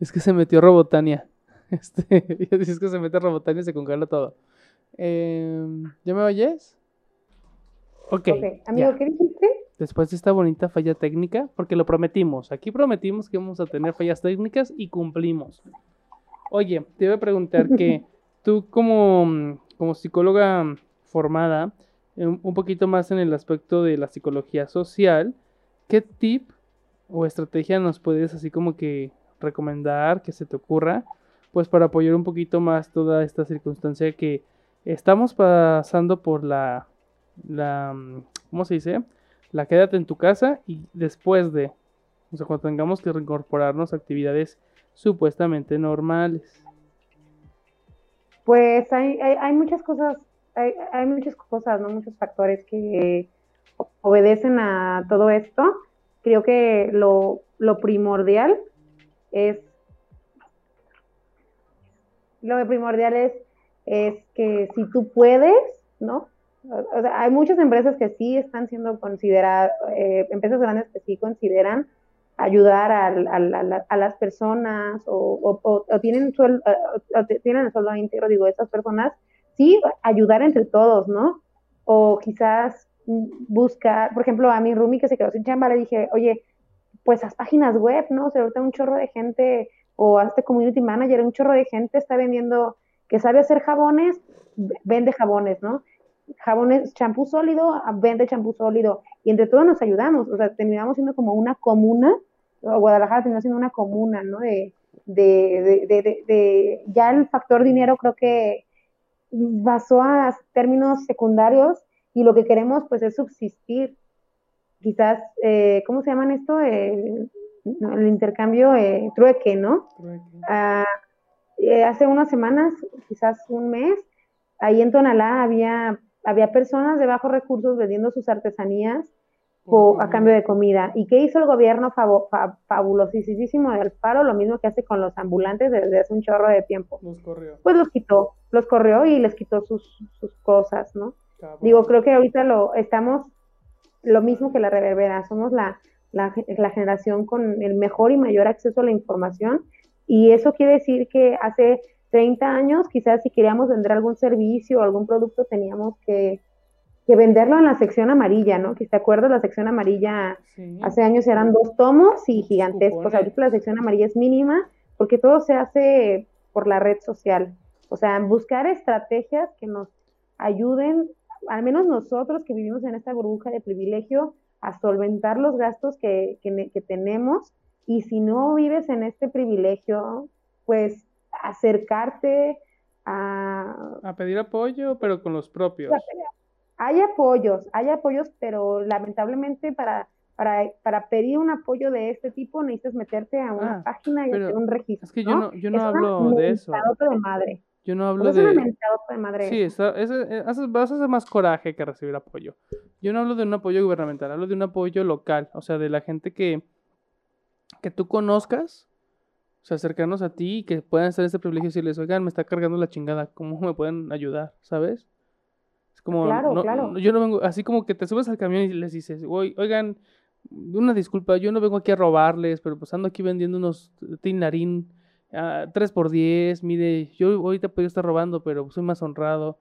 A: Es que se metió Robotania. Este, es que se mete Robotania y se congela todo. Em, ¿Ya me oyes? Ok.
B: Ok, amigo,
A: ya.
B: ¿qué dijiste?
A: Después de esta bonita falla técnica, porque lo prometimos. Aquí prometimos que íbamos a tener fallas técnicas y cumplimos. Oye, te iba a preguntar que tú como, como psicóloga formada, un un poquito más en el aspecto de la psicología social, ¿qué tip o estrategia nos puedes así como que recomendar, que se te ocurra, pues para apoyar un poquito más toda esta circunstancia que estamos pasando por la, la, mm, ¿cómo se dice? La quédate en tu casa y después de, o sea, cuando tengamos que reincorporarnos a actividades supuestamente normales.
B: Pues hay, hay, hay muchas cosas, hay, hay muchas cosas, ¿no? Muchos factores que obedecen a todo esto. Creo que lo, lo primordial lo primordial es, es que si tú puedes, ¿no? O sea, hay muchas empresas que sí están siendo consideradas, eh, empresas grandes que sí consideran ayudar a, la- a las personas o, o- tienen, suel- te- tienen el sueldo íntegro, digo, estas personas, sí, ayudar entre todos, ¿no? O quizás buscar, por ejemplo, a mi Rumi que se quedó sin chamba, le dije, oye, pues haz páginas web, ¿no? O sea, ahorita un chorro de gente, o hazte community manager, un chorro de gente está vendiendo, que sabe hacer jabones, vende jabones, ¿no? jabones, champú sólido, ah, vende champú sólido, y entre todos nos ayudamos, o sea, terminamos siendo como una comuna, o Guadalajara terminó siendo una comuna, ¿no? De, de, de, de, ya el factor dinero creo que pasó a términos secundarios y lo que queremos pues es subsistir. Quizás, eh, ¿cómo se llaman esto? Eh, el intercambio eh, trueque, ¿no? Ah, eh, hace unas semanas, quizás un mes, ahí en Tonalá había, había personas de bajos recursos vendiendo sus artesanías a cambio de comida. ¿Y qué hizo el gobierno fabulosísimo de Alfaro? Lo mismo que hace con los ambulantes desde hace un chorro de tiempo.
A: Los corrió.
B: Pues los quitó, los corrió y les quitó sus, sus cosas, ¿no? Digo, creo que ahorita lo estamos lo mismo que la reverbera, somos la, la, la generación con el mejor y mayor acceso a la información y eso quiere decir que hace 30 años, quizás si queríamos vender algún servicio o algún producto, teníamos que, venderlo en la sección amarilla, ¿no? Que te acuerdas, la sección amarilla hace años eran dos tomos y gigantescos. Ahorita la sección amarilla es mínima porque todo se hace por la red social. O sea, buscar estrategias que nos ayuden, al menos nosotros que vivimos en esta burbuja de privilegio, a solventar los gastos que, que, que tenemos y si no vives en este privilegio, pues acercarte a...
A: A pedir apoyo, pero con los propios.
B: Hay apoyos, hay apoyos, pero lamentablemente para, para, para pedir un apoyo de este tipo necesitas meterte a una ah, página y hacer un registro.
A: Es que yo no, yo no hablo de eso.
B: de madre.
A: Yo no hablo de...
B: de madre.
A: Sí, está, es, vas a hacer más coraje que recibir apoyo. Yo no hablo de un apoyo gubernamental, hablo de un apoyo local, o sea, de la gente que que tú conozcas, o sea, cercanos a ti y que puedan en este privilegio y decirles, oigan, me está cargando la chingada, ¿cómo me pueden ayudar? ¿Sabes? Es como,
B: claro, claro.
A: yo no vengo, así como que te subes al camión y les dices, oigan, una disculpa, yo no vengo aquí a robarles, pero pues ando aquí vendiendo unos tinarín a 3 por 10 mire, yo ahorita podría estar robando, pero soy más honrado.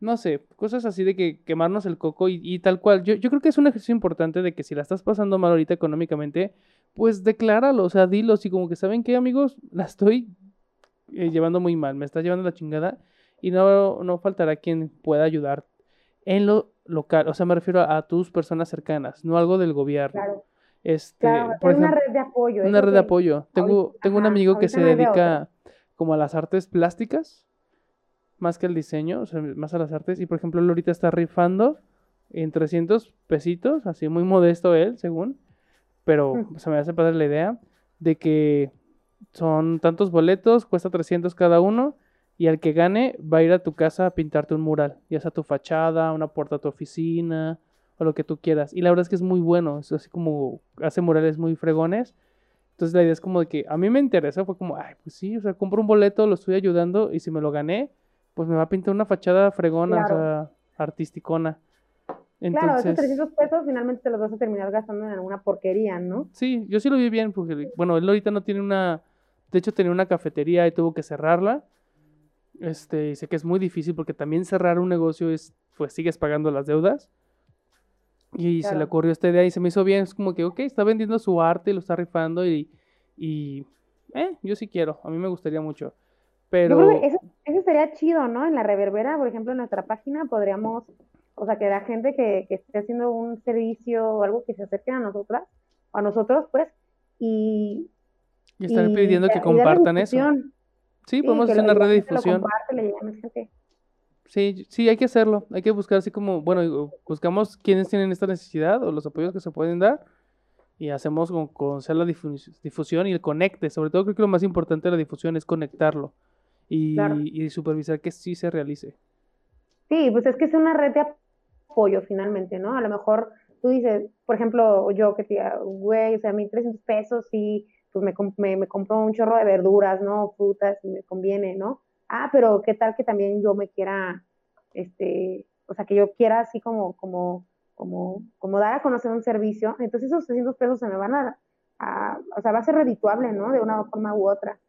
A: No sé, cosas así de que quemarnos el coco y, tal cual. Yo, yo creo que es un ejercicio importante de que si la estás pasando mal ahorita económicamente, pues decláralo, o sea, dilo, así como que, ¿saben qué, amigos? La estoy eh, llevando muy mal, me está llevando la chingada y no, no faltará quien pueda ayudar en lo local, o sea, me refiero a, tus personas cercanas, no algo del gobierno.
B: Claro.
A: Este,
B: por una red de apoyo.
A: Una red de apoyo. Tengo, tengo un amigo que se dedica como a las artes plásticas, más que al diseño, o sea, más a las artes, y por ejemplo, él ahorita está rifando en 300 pesitos, así muy modesto él, según, pero mm. se me hace padre la idea de que son tantos boletos, cuesta 300 cada uno, y al que gane va a ir a tu casa a pintarte un mural, ya sea tu fachada, una puerta a tu oficina, o lo que tú quieras. Y la verdad es que es muy bueno, es así como hace murales muy fregones. Entonces la idea es como de que a mí me interesa, fue como, ay, pues sí, o sea, compro un boleto, lo estoy ayudando, y si me lo gané, pues me va a pintar una fachada fregona, o sea, artisticona
B: claro, esos 300 pesos finalmente te los vas a terminar gastando en alguna porquería, ¿no?
A: Sí, yo sí lo vi bien, porque, bueno, él ahorita no tiene una, de hecho tenía una cafetería y tuvo que cerrarla. Este, y sé que es muy difícil porque también cerrar un negocio es, pues sigues pagando las deudas. Y se le ocurrió esta idea y se me hizo bien, es como que, ok, está vendiendo su arte y lo está rifando y, y eh, yo sí quiero, a mí me gustaría mucho. Pero...
B: Yo creo que eso, eso sería chido, ¿no? En la reverbera, por ejemplo, en nuestra página podríamos o sea, que la gente que, que esté haciendo un servicio o algo que se acerque a nosotras, o a nosotros, pues, y...
A: Y están pidiendo que compartan eso. Sí, podemos hacer una red de difusión. Sí, sí, hay que hacerlo. Hay que buscar así como, bueno, buscamos quiénes tienen esta necesidad o los apoyos que se pueden dar y hacemos con, con hacer la difusión y el conecte. Sobre todo creo que lo más importante de la difusión es conectarlo y, y supervisar que sí se realice.
B: Sí, pues es que es una red de apoyo finalmente, ¿no? A lo mejor tú dices, por ejemplo, yo que te güey, o sea, 1300 pesos y pues me, me, me compro un chorro de verduras, ¿no? Frutas, y me conviene, ¿no? Ah, pero qué tal que también yo me quiera, este, o sea, que yo quiera así como, como, como, como dar a conocer un servicio, entonces esos 300 pesos se me van a, a o sea, va a ser redituable, ¿no? De una forma u otra.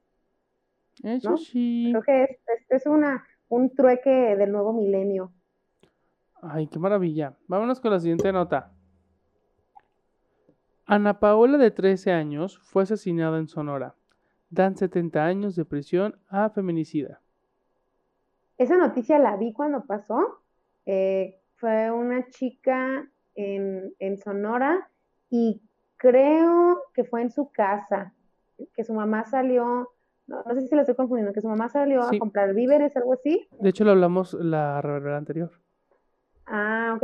A: Eso sí.
B: Creo que es, es una, un trueque del nuevo milenio.
A: Ay, qué maravilla. Vámonos con la siguiente nota. Ana Paola, de 13 años, fue asesinada en Sonora. Dan 70 años de prisión a feminicida.
B: Esa noticia la vi cuando pasó Eh, fue una chica en, en Sonora y creo que fue en su casa, que su mamá salió, no, no sé si la estoy confundiendo, que su mamá salió
A: Sí.
B: a comprar víveres, algo así.
A: De hecho, lo hablamos la reverberada anterior.
B: Ah, ok.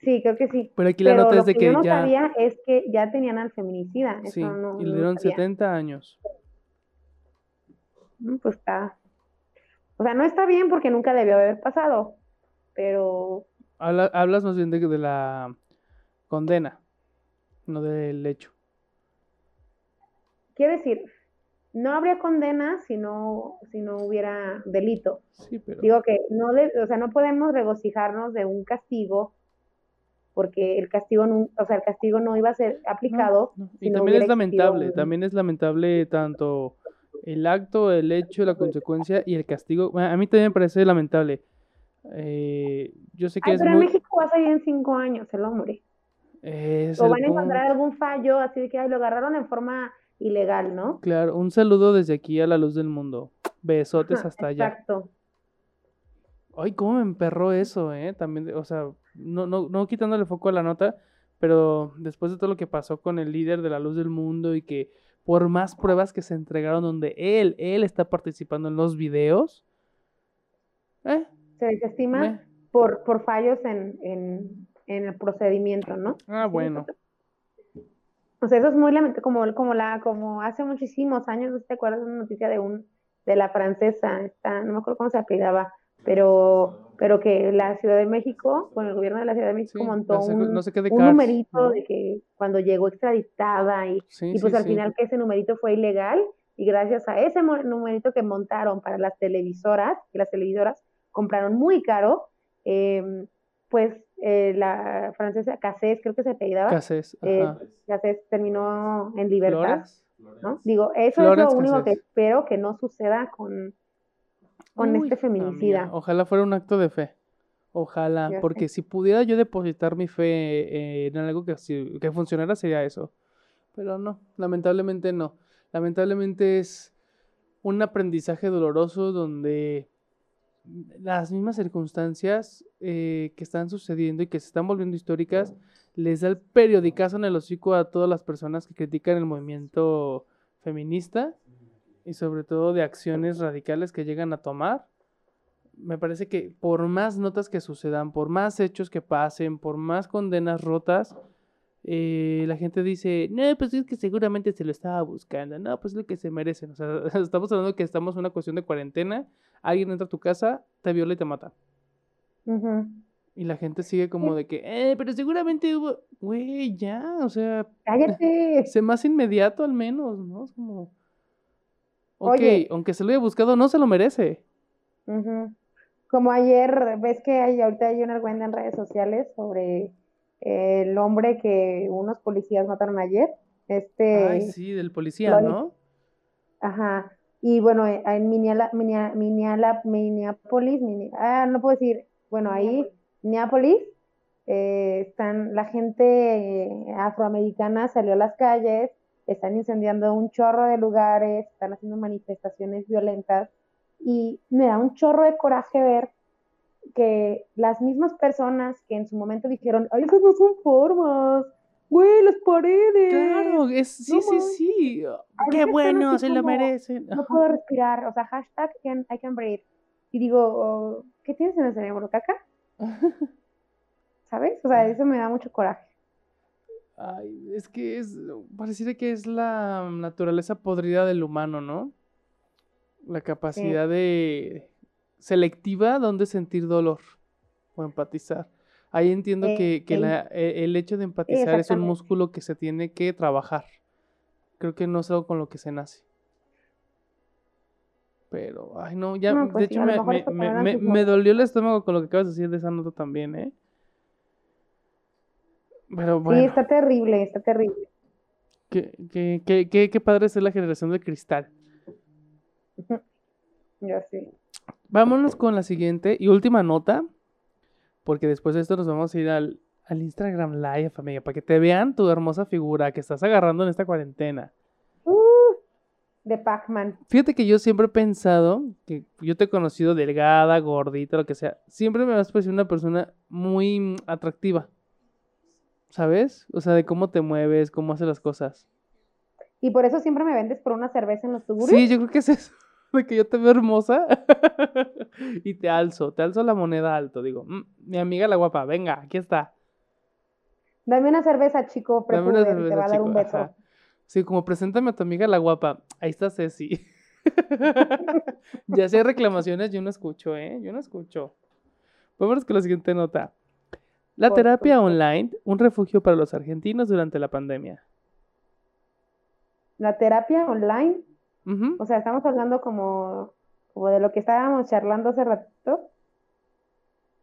B: Sí, creo que sí.
A: Pero aquí la
B: Pero
A: nota
B: lo
A: es de
B: que
A: que
B: yo no
A: ya.
B: sabía es que ya tenían al feminicida. Eso
A: Sí,
B: no,
A: y le
B: no
A: dieron
B: sabía.
A: 70 años.
B: Mm, Pues está. O sea, no está bien porque nunca debió haber pasado. Pero
A: Habla- hablas más bien de, de la condena, no del hecho.
B: quiere decir, no habría condena si no, si no hubiera delito.
A: Sí, pero.
B: Digo que no, le- o sea, no podemos regocijarnos de un castigo porque el castigo, nun- o sea, el castigo no iba a ser aplicado.
A: No, Y
B: no
A: también es lamentable,
B: un-
A: también es lamentable tanto el acto, el hecho, la consecuencia y el castigo. Bueno, A mí también me parece lamentable. Eh, yo sé que
B: Ay,
A: es
B: pero en. México va a salir en cinco años el hombre.
A: es
B: O van a encontrar algún fallo, así de que ay, lo agarraron en forma ilegal, ¿no?
A: Claro, un saludo desde aquí a la luz del mundo. Besotes
B: Ajá,
A: hasta allá.
B: Exacto.
A: Ay, cómo me emperró eso, ¿eh? También, o sea, no, no, no quitándole foco a la nota, pero después de todo lo que pasó con el líder de la luz del mundo y que por más pruebas que se entregaron donde él, él está participando en los videos, ¿eh?
B: Se desestima
A: me-
B: por, por fallos en, en, en el procedimiento, ¿no?
A: Ah, bueno.
B: O sea, eso es muy lamentable, como, como, la, como hace muchísimos años, no sé si te acuerdas de una noticia de un, de la francesa, esta, no me acuerdo cómo se apellidaba, pero, pero que la Ciudad de México, bueno, el gobierno de la Ciudad de México
A: Sí,
B: montó un,
A: no sé qué de
B: un
A: Cars,
B: numerito
A: ¿no?
B: de que cuando llegó extraditada y,
A: Sí,
B: y pues
A: sí,
B: al final que ese numerito fue ilegal y gracias a ese numerito que montaron para las televisoras, que las televisoras compraron muy caro, eh, pues eh, la francesa Cassés, creo que se apellidaba,
A: Cassés,
B: eh. Cassés terminó en libertad,
A: ¿Flores?
B: ¿no? Digo, eso es lo único que espero que no suceda con, con
A: Uy,
B: este
A: hija mía,
B: feminicida.
A: Ojalá fuera un acto de fe. Ojalá,
B: sé.
A: porque si pudiera yo depositar mi fe eh, en algo que funcionara sería eso. Pero no, lamentablemente no. Lamentablemente es un aprendizaje doloroso donde las mismas circunstancias eh, que están sucediendo y que se están volviendo históricas les da el periodicazo en el hocico a todas las personas que critican el movimiento feminista y sobre todo de acciones radicales que llegan a tomar. Me parece que por más notas que sucedan, por más hechos que pasen, por más condenas rotas, eh, la gente dice, no, pues es que seguramente se lo estaba buscando, no, pues es lo que se merecen. O sea, estamos hablando que estamos en una cuestión de cuarentena, alguien entra a tu casa, te viola y te mata.
B: Ujú.
A: Y la gente sigue como de que, eh, pero seguramente hubo, güey, ya, o sea,
B: Cállate.
A: sé más inmediato al menos, ¿no? Es como, ok,
B: Oye.
A: aunque se lo haya buscado, no se lo merece.
B: Ujú. Como ayer, ves que hay, ahorita hay una cuenta en redes sociales sobre el hombre que unos policías mataron ayer. Este,
A: Ay, sí, del policía. ¿no?
B: ajá. Y bueno, eh, en Minneala- Minnea- Minneala- Minneapolis, Minne- ah, no puedo decir, bueno, ahí, Minneapolis, eh, están, la gente eh, afroamericana salió a las calles, están incendiando un chorro de lugares, están haciendo manifestaciones violentas y me da un chorro de coraje ver que las mismas personas que en su momento dijeron, ay, esas no son formas, güey, las paredes,
A: Claro, es, sí,
B: No
A: sí, sí. Qué bueno, se lo merecen.
B: no puedo respirar, o sea, hashtag can, I can breathe. Y digo, oh, ¿qué tienes en el cerebro, caca? ¿Sabes? O sea, eso me da mucho coraje.
A: Ay, es que es, pareciera que es la naturaleza podrida del humano, ¿no? La capacidad de selectiva donde sentir dolor o empatizar. Ahí entiendo
B: Eh,
A: que, que la- e- el hecho de empatizar es un músculo que se tiene que trabajar. Creo que no es algo con lo que se nace. Pero, ay no, ya,
B: No,
A: de
B: pues sí,
A: hecho me, me- me- me- dolió el estómago con lo que acabas de decir de esa nota también, ¿eh? Pero
B: Sí, está terrible, está terrible.
A: Qué, qué, qué, qué, qué padre ser la generación de cristal.
B: Yo sí.
A: Vámonos con la siguiente y última nota, porque después de esto nos vamos a ir al, al Instagram Live, amiga, para que te vean tu hermosa figura que estás agarrando en esta cuarentena.
B: Uh, de Pac-Man.
A: Fíjate que yo siempre he pensado que yo te he conocido delgada, gordita, lo que sea. Siempre me has parecido una persona muy mm, atractiva. ¿Sabes? O sea, de cómo te mueves, cómo haces las cosas.
B: Y por eso siempre me vendes por una cerveza en los tuburios.
A: Sí, yo creo que es eso. De que yo te veo hermosa y te alzo, te alzo la moneda alto. Digo, "Mm, mi amiga la guapa, venga, aquí está.
B: Dame una cerveza, chico,
A: Dame una
B: te va a dar un beso.
A: ajá. Sí, como preséntame a tu amiga la guapa. Ahí está Ceci. ya si hay reclamaciones, yo no escucho, ¿eh? Yo no escucho. Vámonos con la siguiente nota. La terapia online, un refugio para los argentinos durante la pandemia.
B: La terapia online,
A: Ujú.
B: o sea, estamos hablando como, como de lo que estábamos charlando hace ratito.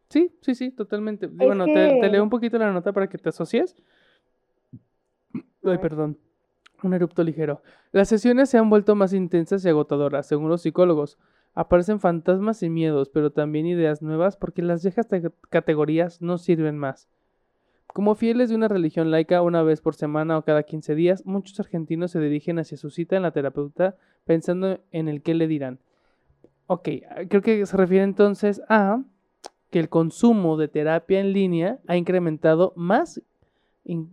A: Sí, sí, sí, totalmente.
B: Es
A: bueno, te, te leo un poquito la nota para que te asocies. Ay, perdón. Un erupto ligero. Las sesiones se han vuelto más intensas y agotadoras, según los psicólogos. Aparecen fantasmas y miedos, pero también ideas nuevas porque las viejas te- categorías no sirven más. Como fieles de una religión laica una vez por semana o cada 15 días, muchos argentinos se dirigen hacia su cita en la terapeuta pensando en el qué le dirán. Ok, creo que se refiere entonces a que el consumo de terapia en línea ha incrementado más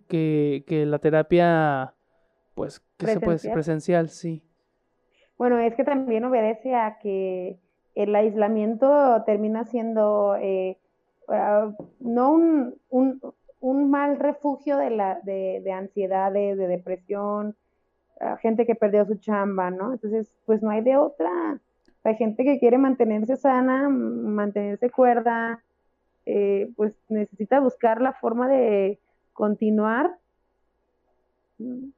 A: que, que la terapia, pues, ¿qué se puede decir?
B: Presencial,
A: sí.
B: Bueno, es que también obedece a que el aislamiento termina siendo eh, ah, no un, un, mal refugio de, la, de, de ansiedades, de depresión, ah, gente que perdió su chamba, ¿no? Entonces, pues no hay de otra. Hay gente que quiere mantenerse sana, mantenerse cuerda, eh, pues necesita buscar la forma de continuar. Mm,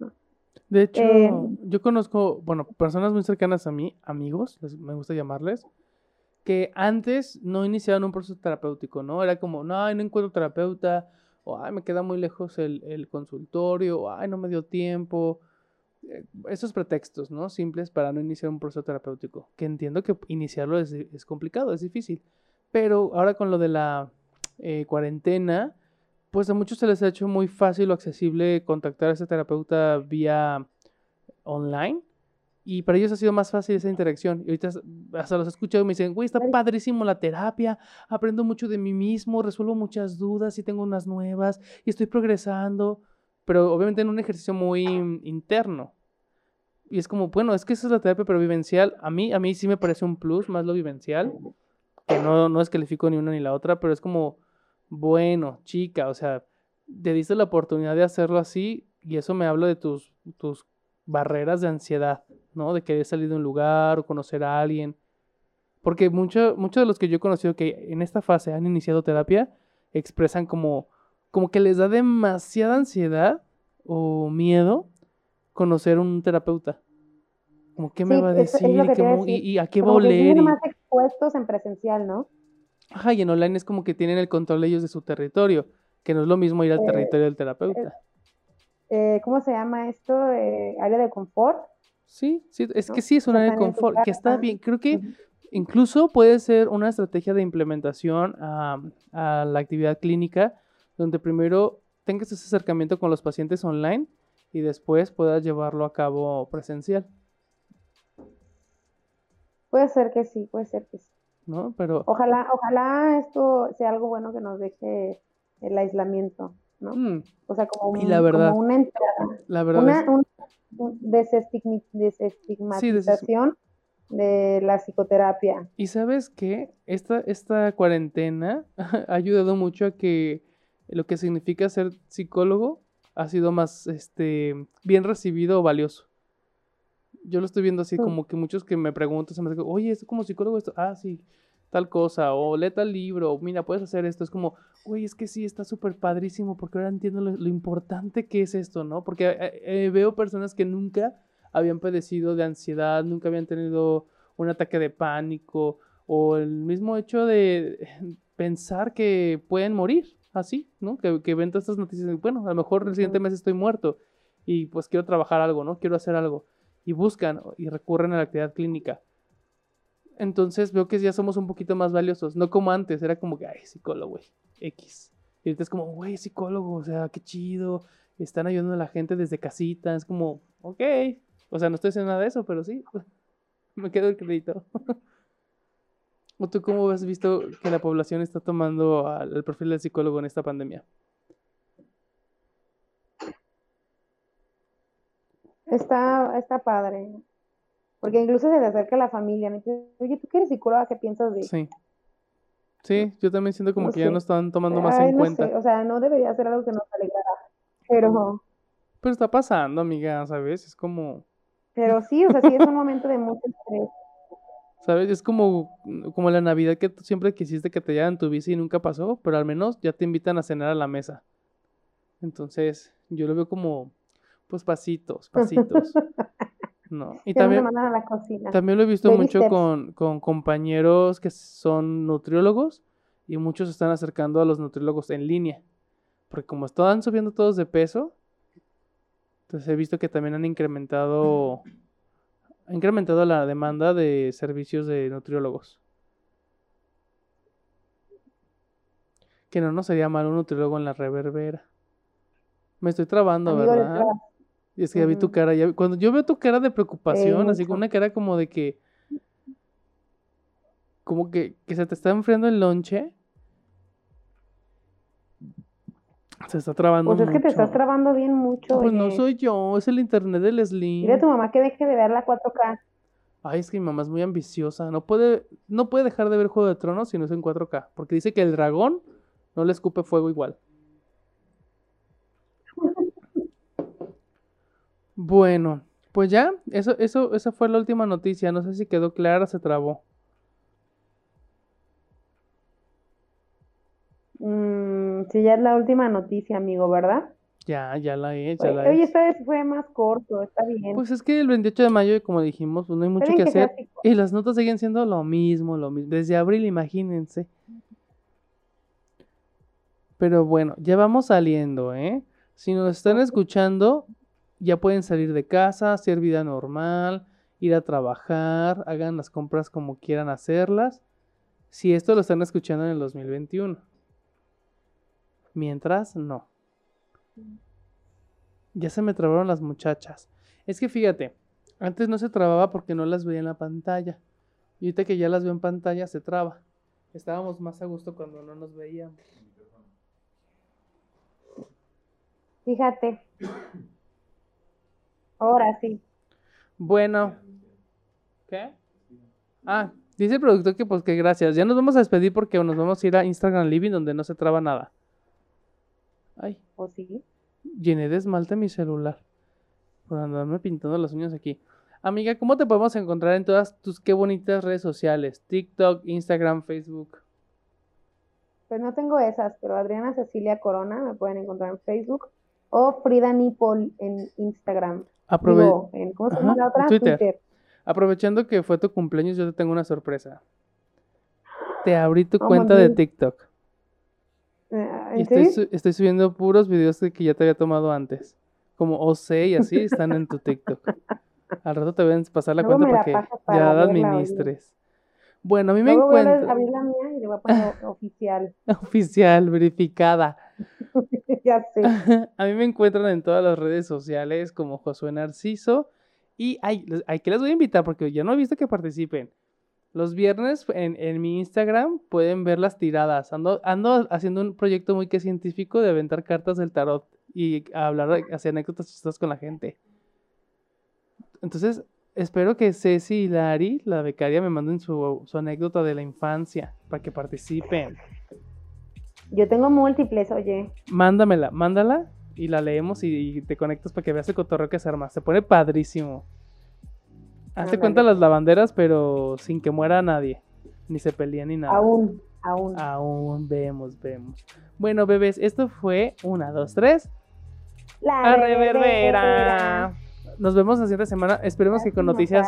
A: De hecho,
B: Eh,
A: yo conozco, bueno, personas muy cercanas a mí, amigos, les- me gusta llamarles, que antes no iniciaban un proceso terapéutico, ¿no? Era como, no, ay, no encuentro terapeuta, o ay, me queda muy lejos el, el consultorio, o ay, no me dio tiempo. Eh, Esos pretextos, ¿no? Simples para no iniciar un proceso terapéutico, que entiendo que iniciarlo es, es complicado, es difícil. Pero ahora con lo de la eh, cuarentena, pues a muchos se les ha hecho muy fácil o accesible contactar a ese terapeuta vía online y para ellos ha sido más fácil esa interacción. Y ahorita hasta los escucho y me dicen, güey, está padrísimo la terapia, aprendo mucho de mí mismo, resuelvo muchas dudas y tengo unas nuevas y estoy progresando, pero obviamente en un ejercicio muy interno. Y es como, bueno, es que esa es la terapia pero vivencial. A mí, a mí sí me parece un plus, más lo vivencial, que no, no descalifico ni una ni la otra, pero es como, bueno, chica, o sea, te diste la oportunidad de hacerlo así y eso me habla de tus, tus barreras de ansiedad, ¿no? De querer salir de un lugar o conocer a alguien. Porque mucho- muchos de los que yo he conocido que en esta fase han iniciado terapia expresan como, como que les da demasiada ansiedad o miedo conocer un terapeuta. Como qué me
B: Sí,
A: va a
B: es- es
A: decir y, qué
B: a
A: mo- y-
B: decir.
A: y a qué va a oler.
B: más expuestos en presencial, ¿no?
A: Ajá, y en online es como que tienen el control ellos de su territorio, que no es lo mismo ir al
B: Eh,
A: territorio del terapeuta.
B: Eh, ¿cómo se llama esto? Eh, área de confort.
A: Sí, sí, es
B: ¿no?
A: que sí es un área de confort, que está bien. Creo que incluso puede ser una estrategia de implementación a, a la actividad clínica, donde primero tengas ese acercamiento con los pacientes online y después puedas llevarlo a cabo presencial,
B: Puede ser que sí, puede ser que sí.
A: ¿No? Pero
B: Ojalá, ojalá esto sea algo bueno que nos deje el aislamiento, ¿no?
A: mm,
B: O sea, como,
A: Y
B: una entrada,
A: la verdad
B: una,
A: es,
B: un- un desestigmi- desestigmatización de la psicoterapia.
A: y sabes que esta, esta cuarentena ha ayudado mucho a que lo que significa ser psicólogo ha sido más este, bien recibido o valioso. Yo lo estoy viendo así,
B: Mm.
A: como que muchos que me preguntan, se me dicen, oye, esto como psicólogo, esto, ah, sí, tal cosa, o lee tal libro, o mira, puedes hacer esto. Es como, güey, es que sí, está súper padrísimo, porque ahora entiendo lo, lo importante que es esto, ¿no? Porque eh, eh, veo personas que nunca habían padecido de ansiedad, nunca habían tenido un ataque de pánico, o el mismo hecho de pensar que pueden morir, así, ¿no? Que, que ven todas estas noticias, y, bueno, a lo mejor el siguiente mes estoy muerto, y pues quiero trabajar algo, ¿no? Quiero hacer algo y buscan y recurren a la actividad clínica. Entonces veo que ya somos un poquito más valiosos, no como antes, era como que, ay, psicólogo, güey, X. Y ahorita es como, güey, psicólogo, o sea, qué chido, están ayudando a la gente desde casita, es como, ok, O sea, no estoy haciendo nada de eso, pero sí, me quedo el crédito. ¿O tú cómo has visto que la población está tomando al, el perfil del psicólogo en esta pandemia?
B: Está, está padre. Porque incluso se te acerca la familia. Me dice, oye, ¿tú que eres psicóloga? ¿Qué piensas de
A: Sí. Sí, yo también siento como
B: No
A: que ya no están tomando más
B: Ay,
A: en
B: no
A: cuenta.
B: sé, o sea, no debería ser algo que nos alegrara. Pero,
A: Pero está pasando, amiga, ¿sabes? Es como,
B: pero sí, o sea, sí es un momento de mucho estrés.
A: ¿sabes? Es como, como la Navidad que tú siempre quisiste que te llevaran tu bici y nunca pasó, pero al menos ya te invitan a cenar a la mesa. Entonces, yo lo veo como, pues pasitos, pasitos. ¿No? Y
B: no
A: también,
B: mandan a la cocina.
A: también lo he visto
B: Baby
A: mucho
B: steps.
A: con, con compañeros que son nutriólogos y muchos se están acercando a los nutriólogos en línea. Porque como están subiendo todos de peso, entonces he visto que también han incrementado, ha incrementado la demanda de servicios de nutriólogos. Que no nos sería mal un nutriólogo en la reverbera. Me estoy trabando,
B: Amigo,
A: ¿verdad? Y es que ya vi tu cara, ya vi- cuando yo veo tu cara de preocupación, así con una cara como de que, como que, que se te está enfriando el lonche, se está trabando
B: Pues es que te estás trabando bien mucho.
A: Pues no soy yo, es el internet del Slim.
B: Dile a tu mamá que deje de ver la 4K.
A: Ay, es que mi mamá es muy ambiciosa, no puede, no puede dejar de ver Juego de Tronos si no es en 4K, porque dice que el dragón no le escupe fuego igual. Bueno, pues ya, eso, eso, esa fue la última noticia. No sé si quedó clara, se trabó.
B: Mm, sí, ya es la última noticia, amigo, ¿verdad?
A: Ya, ya la he, ya
B: Oye,
A: la
B: oye,
A: he.
B: esta vez fue más corto, está bien.
A: Pues es que el 28 de mayo, como dijimos, pues no hay mucho que hacer. Y las notas siguen siendo lo mismo, lo mismo. Desde abril, imagínense. Pero bueno, ya vamos saliendo, ¿eh? Si nos están escuchando, ya pueden salir de casa, hacer vida normal, ir a trabajar, hagan las compras como quieran hacerlas. Si esto lo están escuchando en el 2021. Mientras, no. Ya se me trabaron las muchachas. Es que fíjate, antes no se trababa porque no las veía en la pantalla. Y ahorita que ya las veo en pantalla se traba. Estábamos más a gusto cuando no nos veíamos.
B: Fíjate. Ahora sí.
A: Bueno. ¿Qué? Ah, dice el productor que pues que gracias. Ya nos vamos a despedir porque nos vamos a ir a Instagram Living donde no se traba nada. Ay,
B: ¿O sí?
A: llené de esmalte mi celular. Por andarme pintando las uñas aquí. Amiga, ¿cómo te podemos encontrar en todas tus qué bonitas redes sociales? TikTok, Instagram, Facebook.
B: Pues no tengo esas, pero Adriana Cecilia Corona me pueden encontrar en Facebook o Frida Nipol en Instagram.
A: Aprove-
B: Digo, en, ¿cómo se llama la otra?
A: Twitter.
B: Twitter.
A: Aprovechando que fue tu cumpleaños, yo te tengo una sorpresa. Te abrí tu
B: Oh,
A: cuenta de. TikTok.
B: Ah,
A: Y
B: ¿En
A: estoy,
B: serio?
A: su- estoy subiendo puros videos de que ya te había tomado antes. Como OC y así están en tu TikTok. Al rato te voy a pasar la
B: Luego
A: cuenta para que
B: para
A: ya la administres. Bueno, a mí me
B: Luego voy a
A: encuentro
B: abrir la mía y le voy a poner oficial.
A: oficial, verificada.
B: ya sé.
A: A mí me encuentran en todas las redes sociales como Josué Narciso. Y ay, les- ay, que les voy a invitar porque ya no he visto que participen. Los viernes en, en mi Instagram pueden ver las tiradas. Ando, ando haciendo un proyecto muy que científico de aventar cartas del tarot y hablar, hacer anécdotas chistosas con la gente. Entonces, espero que Ceci y Lari, la becaria, me manden su, su anécdota de la infancia para que participen.
B: Yo tengo múltiples, oye.
A: Mándamela, mándala y la leemos y, y te conectas para que veas el cotorreo que se arma. Se pone padrísimo. Hazte cuenta las lavanderas, pero sin que muera nadie. Ni se peleen ni nada.
B: Aún, aún.
A: Aún vemos, vemos. Bueno, bebés, esto fue una, dos, tres.
B: La
A: ¡A reverbera! Nos vemos la siguiente semana. Esperemos que con noticias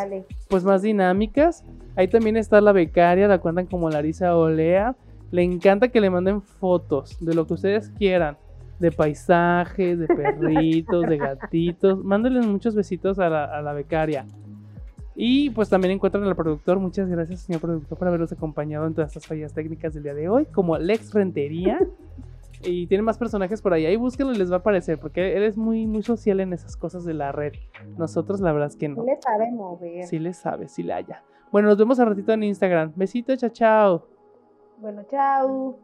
A: pues más dinámicas. Ahí también está la becaria, la cuentan como Larisa Olea. Le encanta que le manden fotos de lo que ustedes quieran. De paisajes, de perritos, de gatitos. Mándenles muchos besitos a la, a la becaria. Y pues también encuentran al productor. Muchas gracias, señor productor, por habernos acompañado en todas estas fallas técnicas del día de hoy. Como Lex Rentería. Y tiene más personajes por ahí. Ahí búsquenlo y les va a aparecer. Porque él es muy, muy social en esas cosas de la red. Nosotros, la verdad es que
B: Sí
A: no.
B: le sabe mover.
A: Sí le sabe, sí le haya. Bueno, nos vemos a ratito en Instagram. Besitos, chao, chao.
B: Bueno, chao.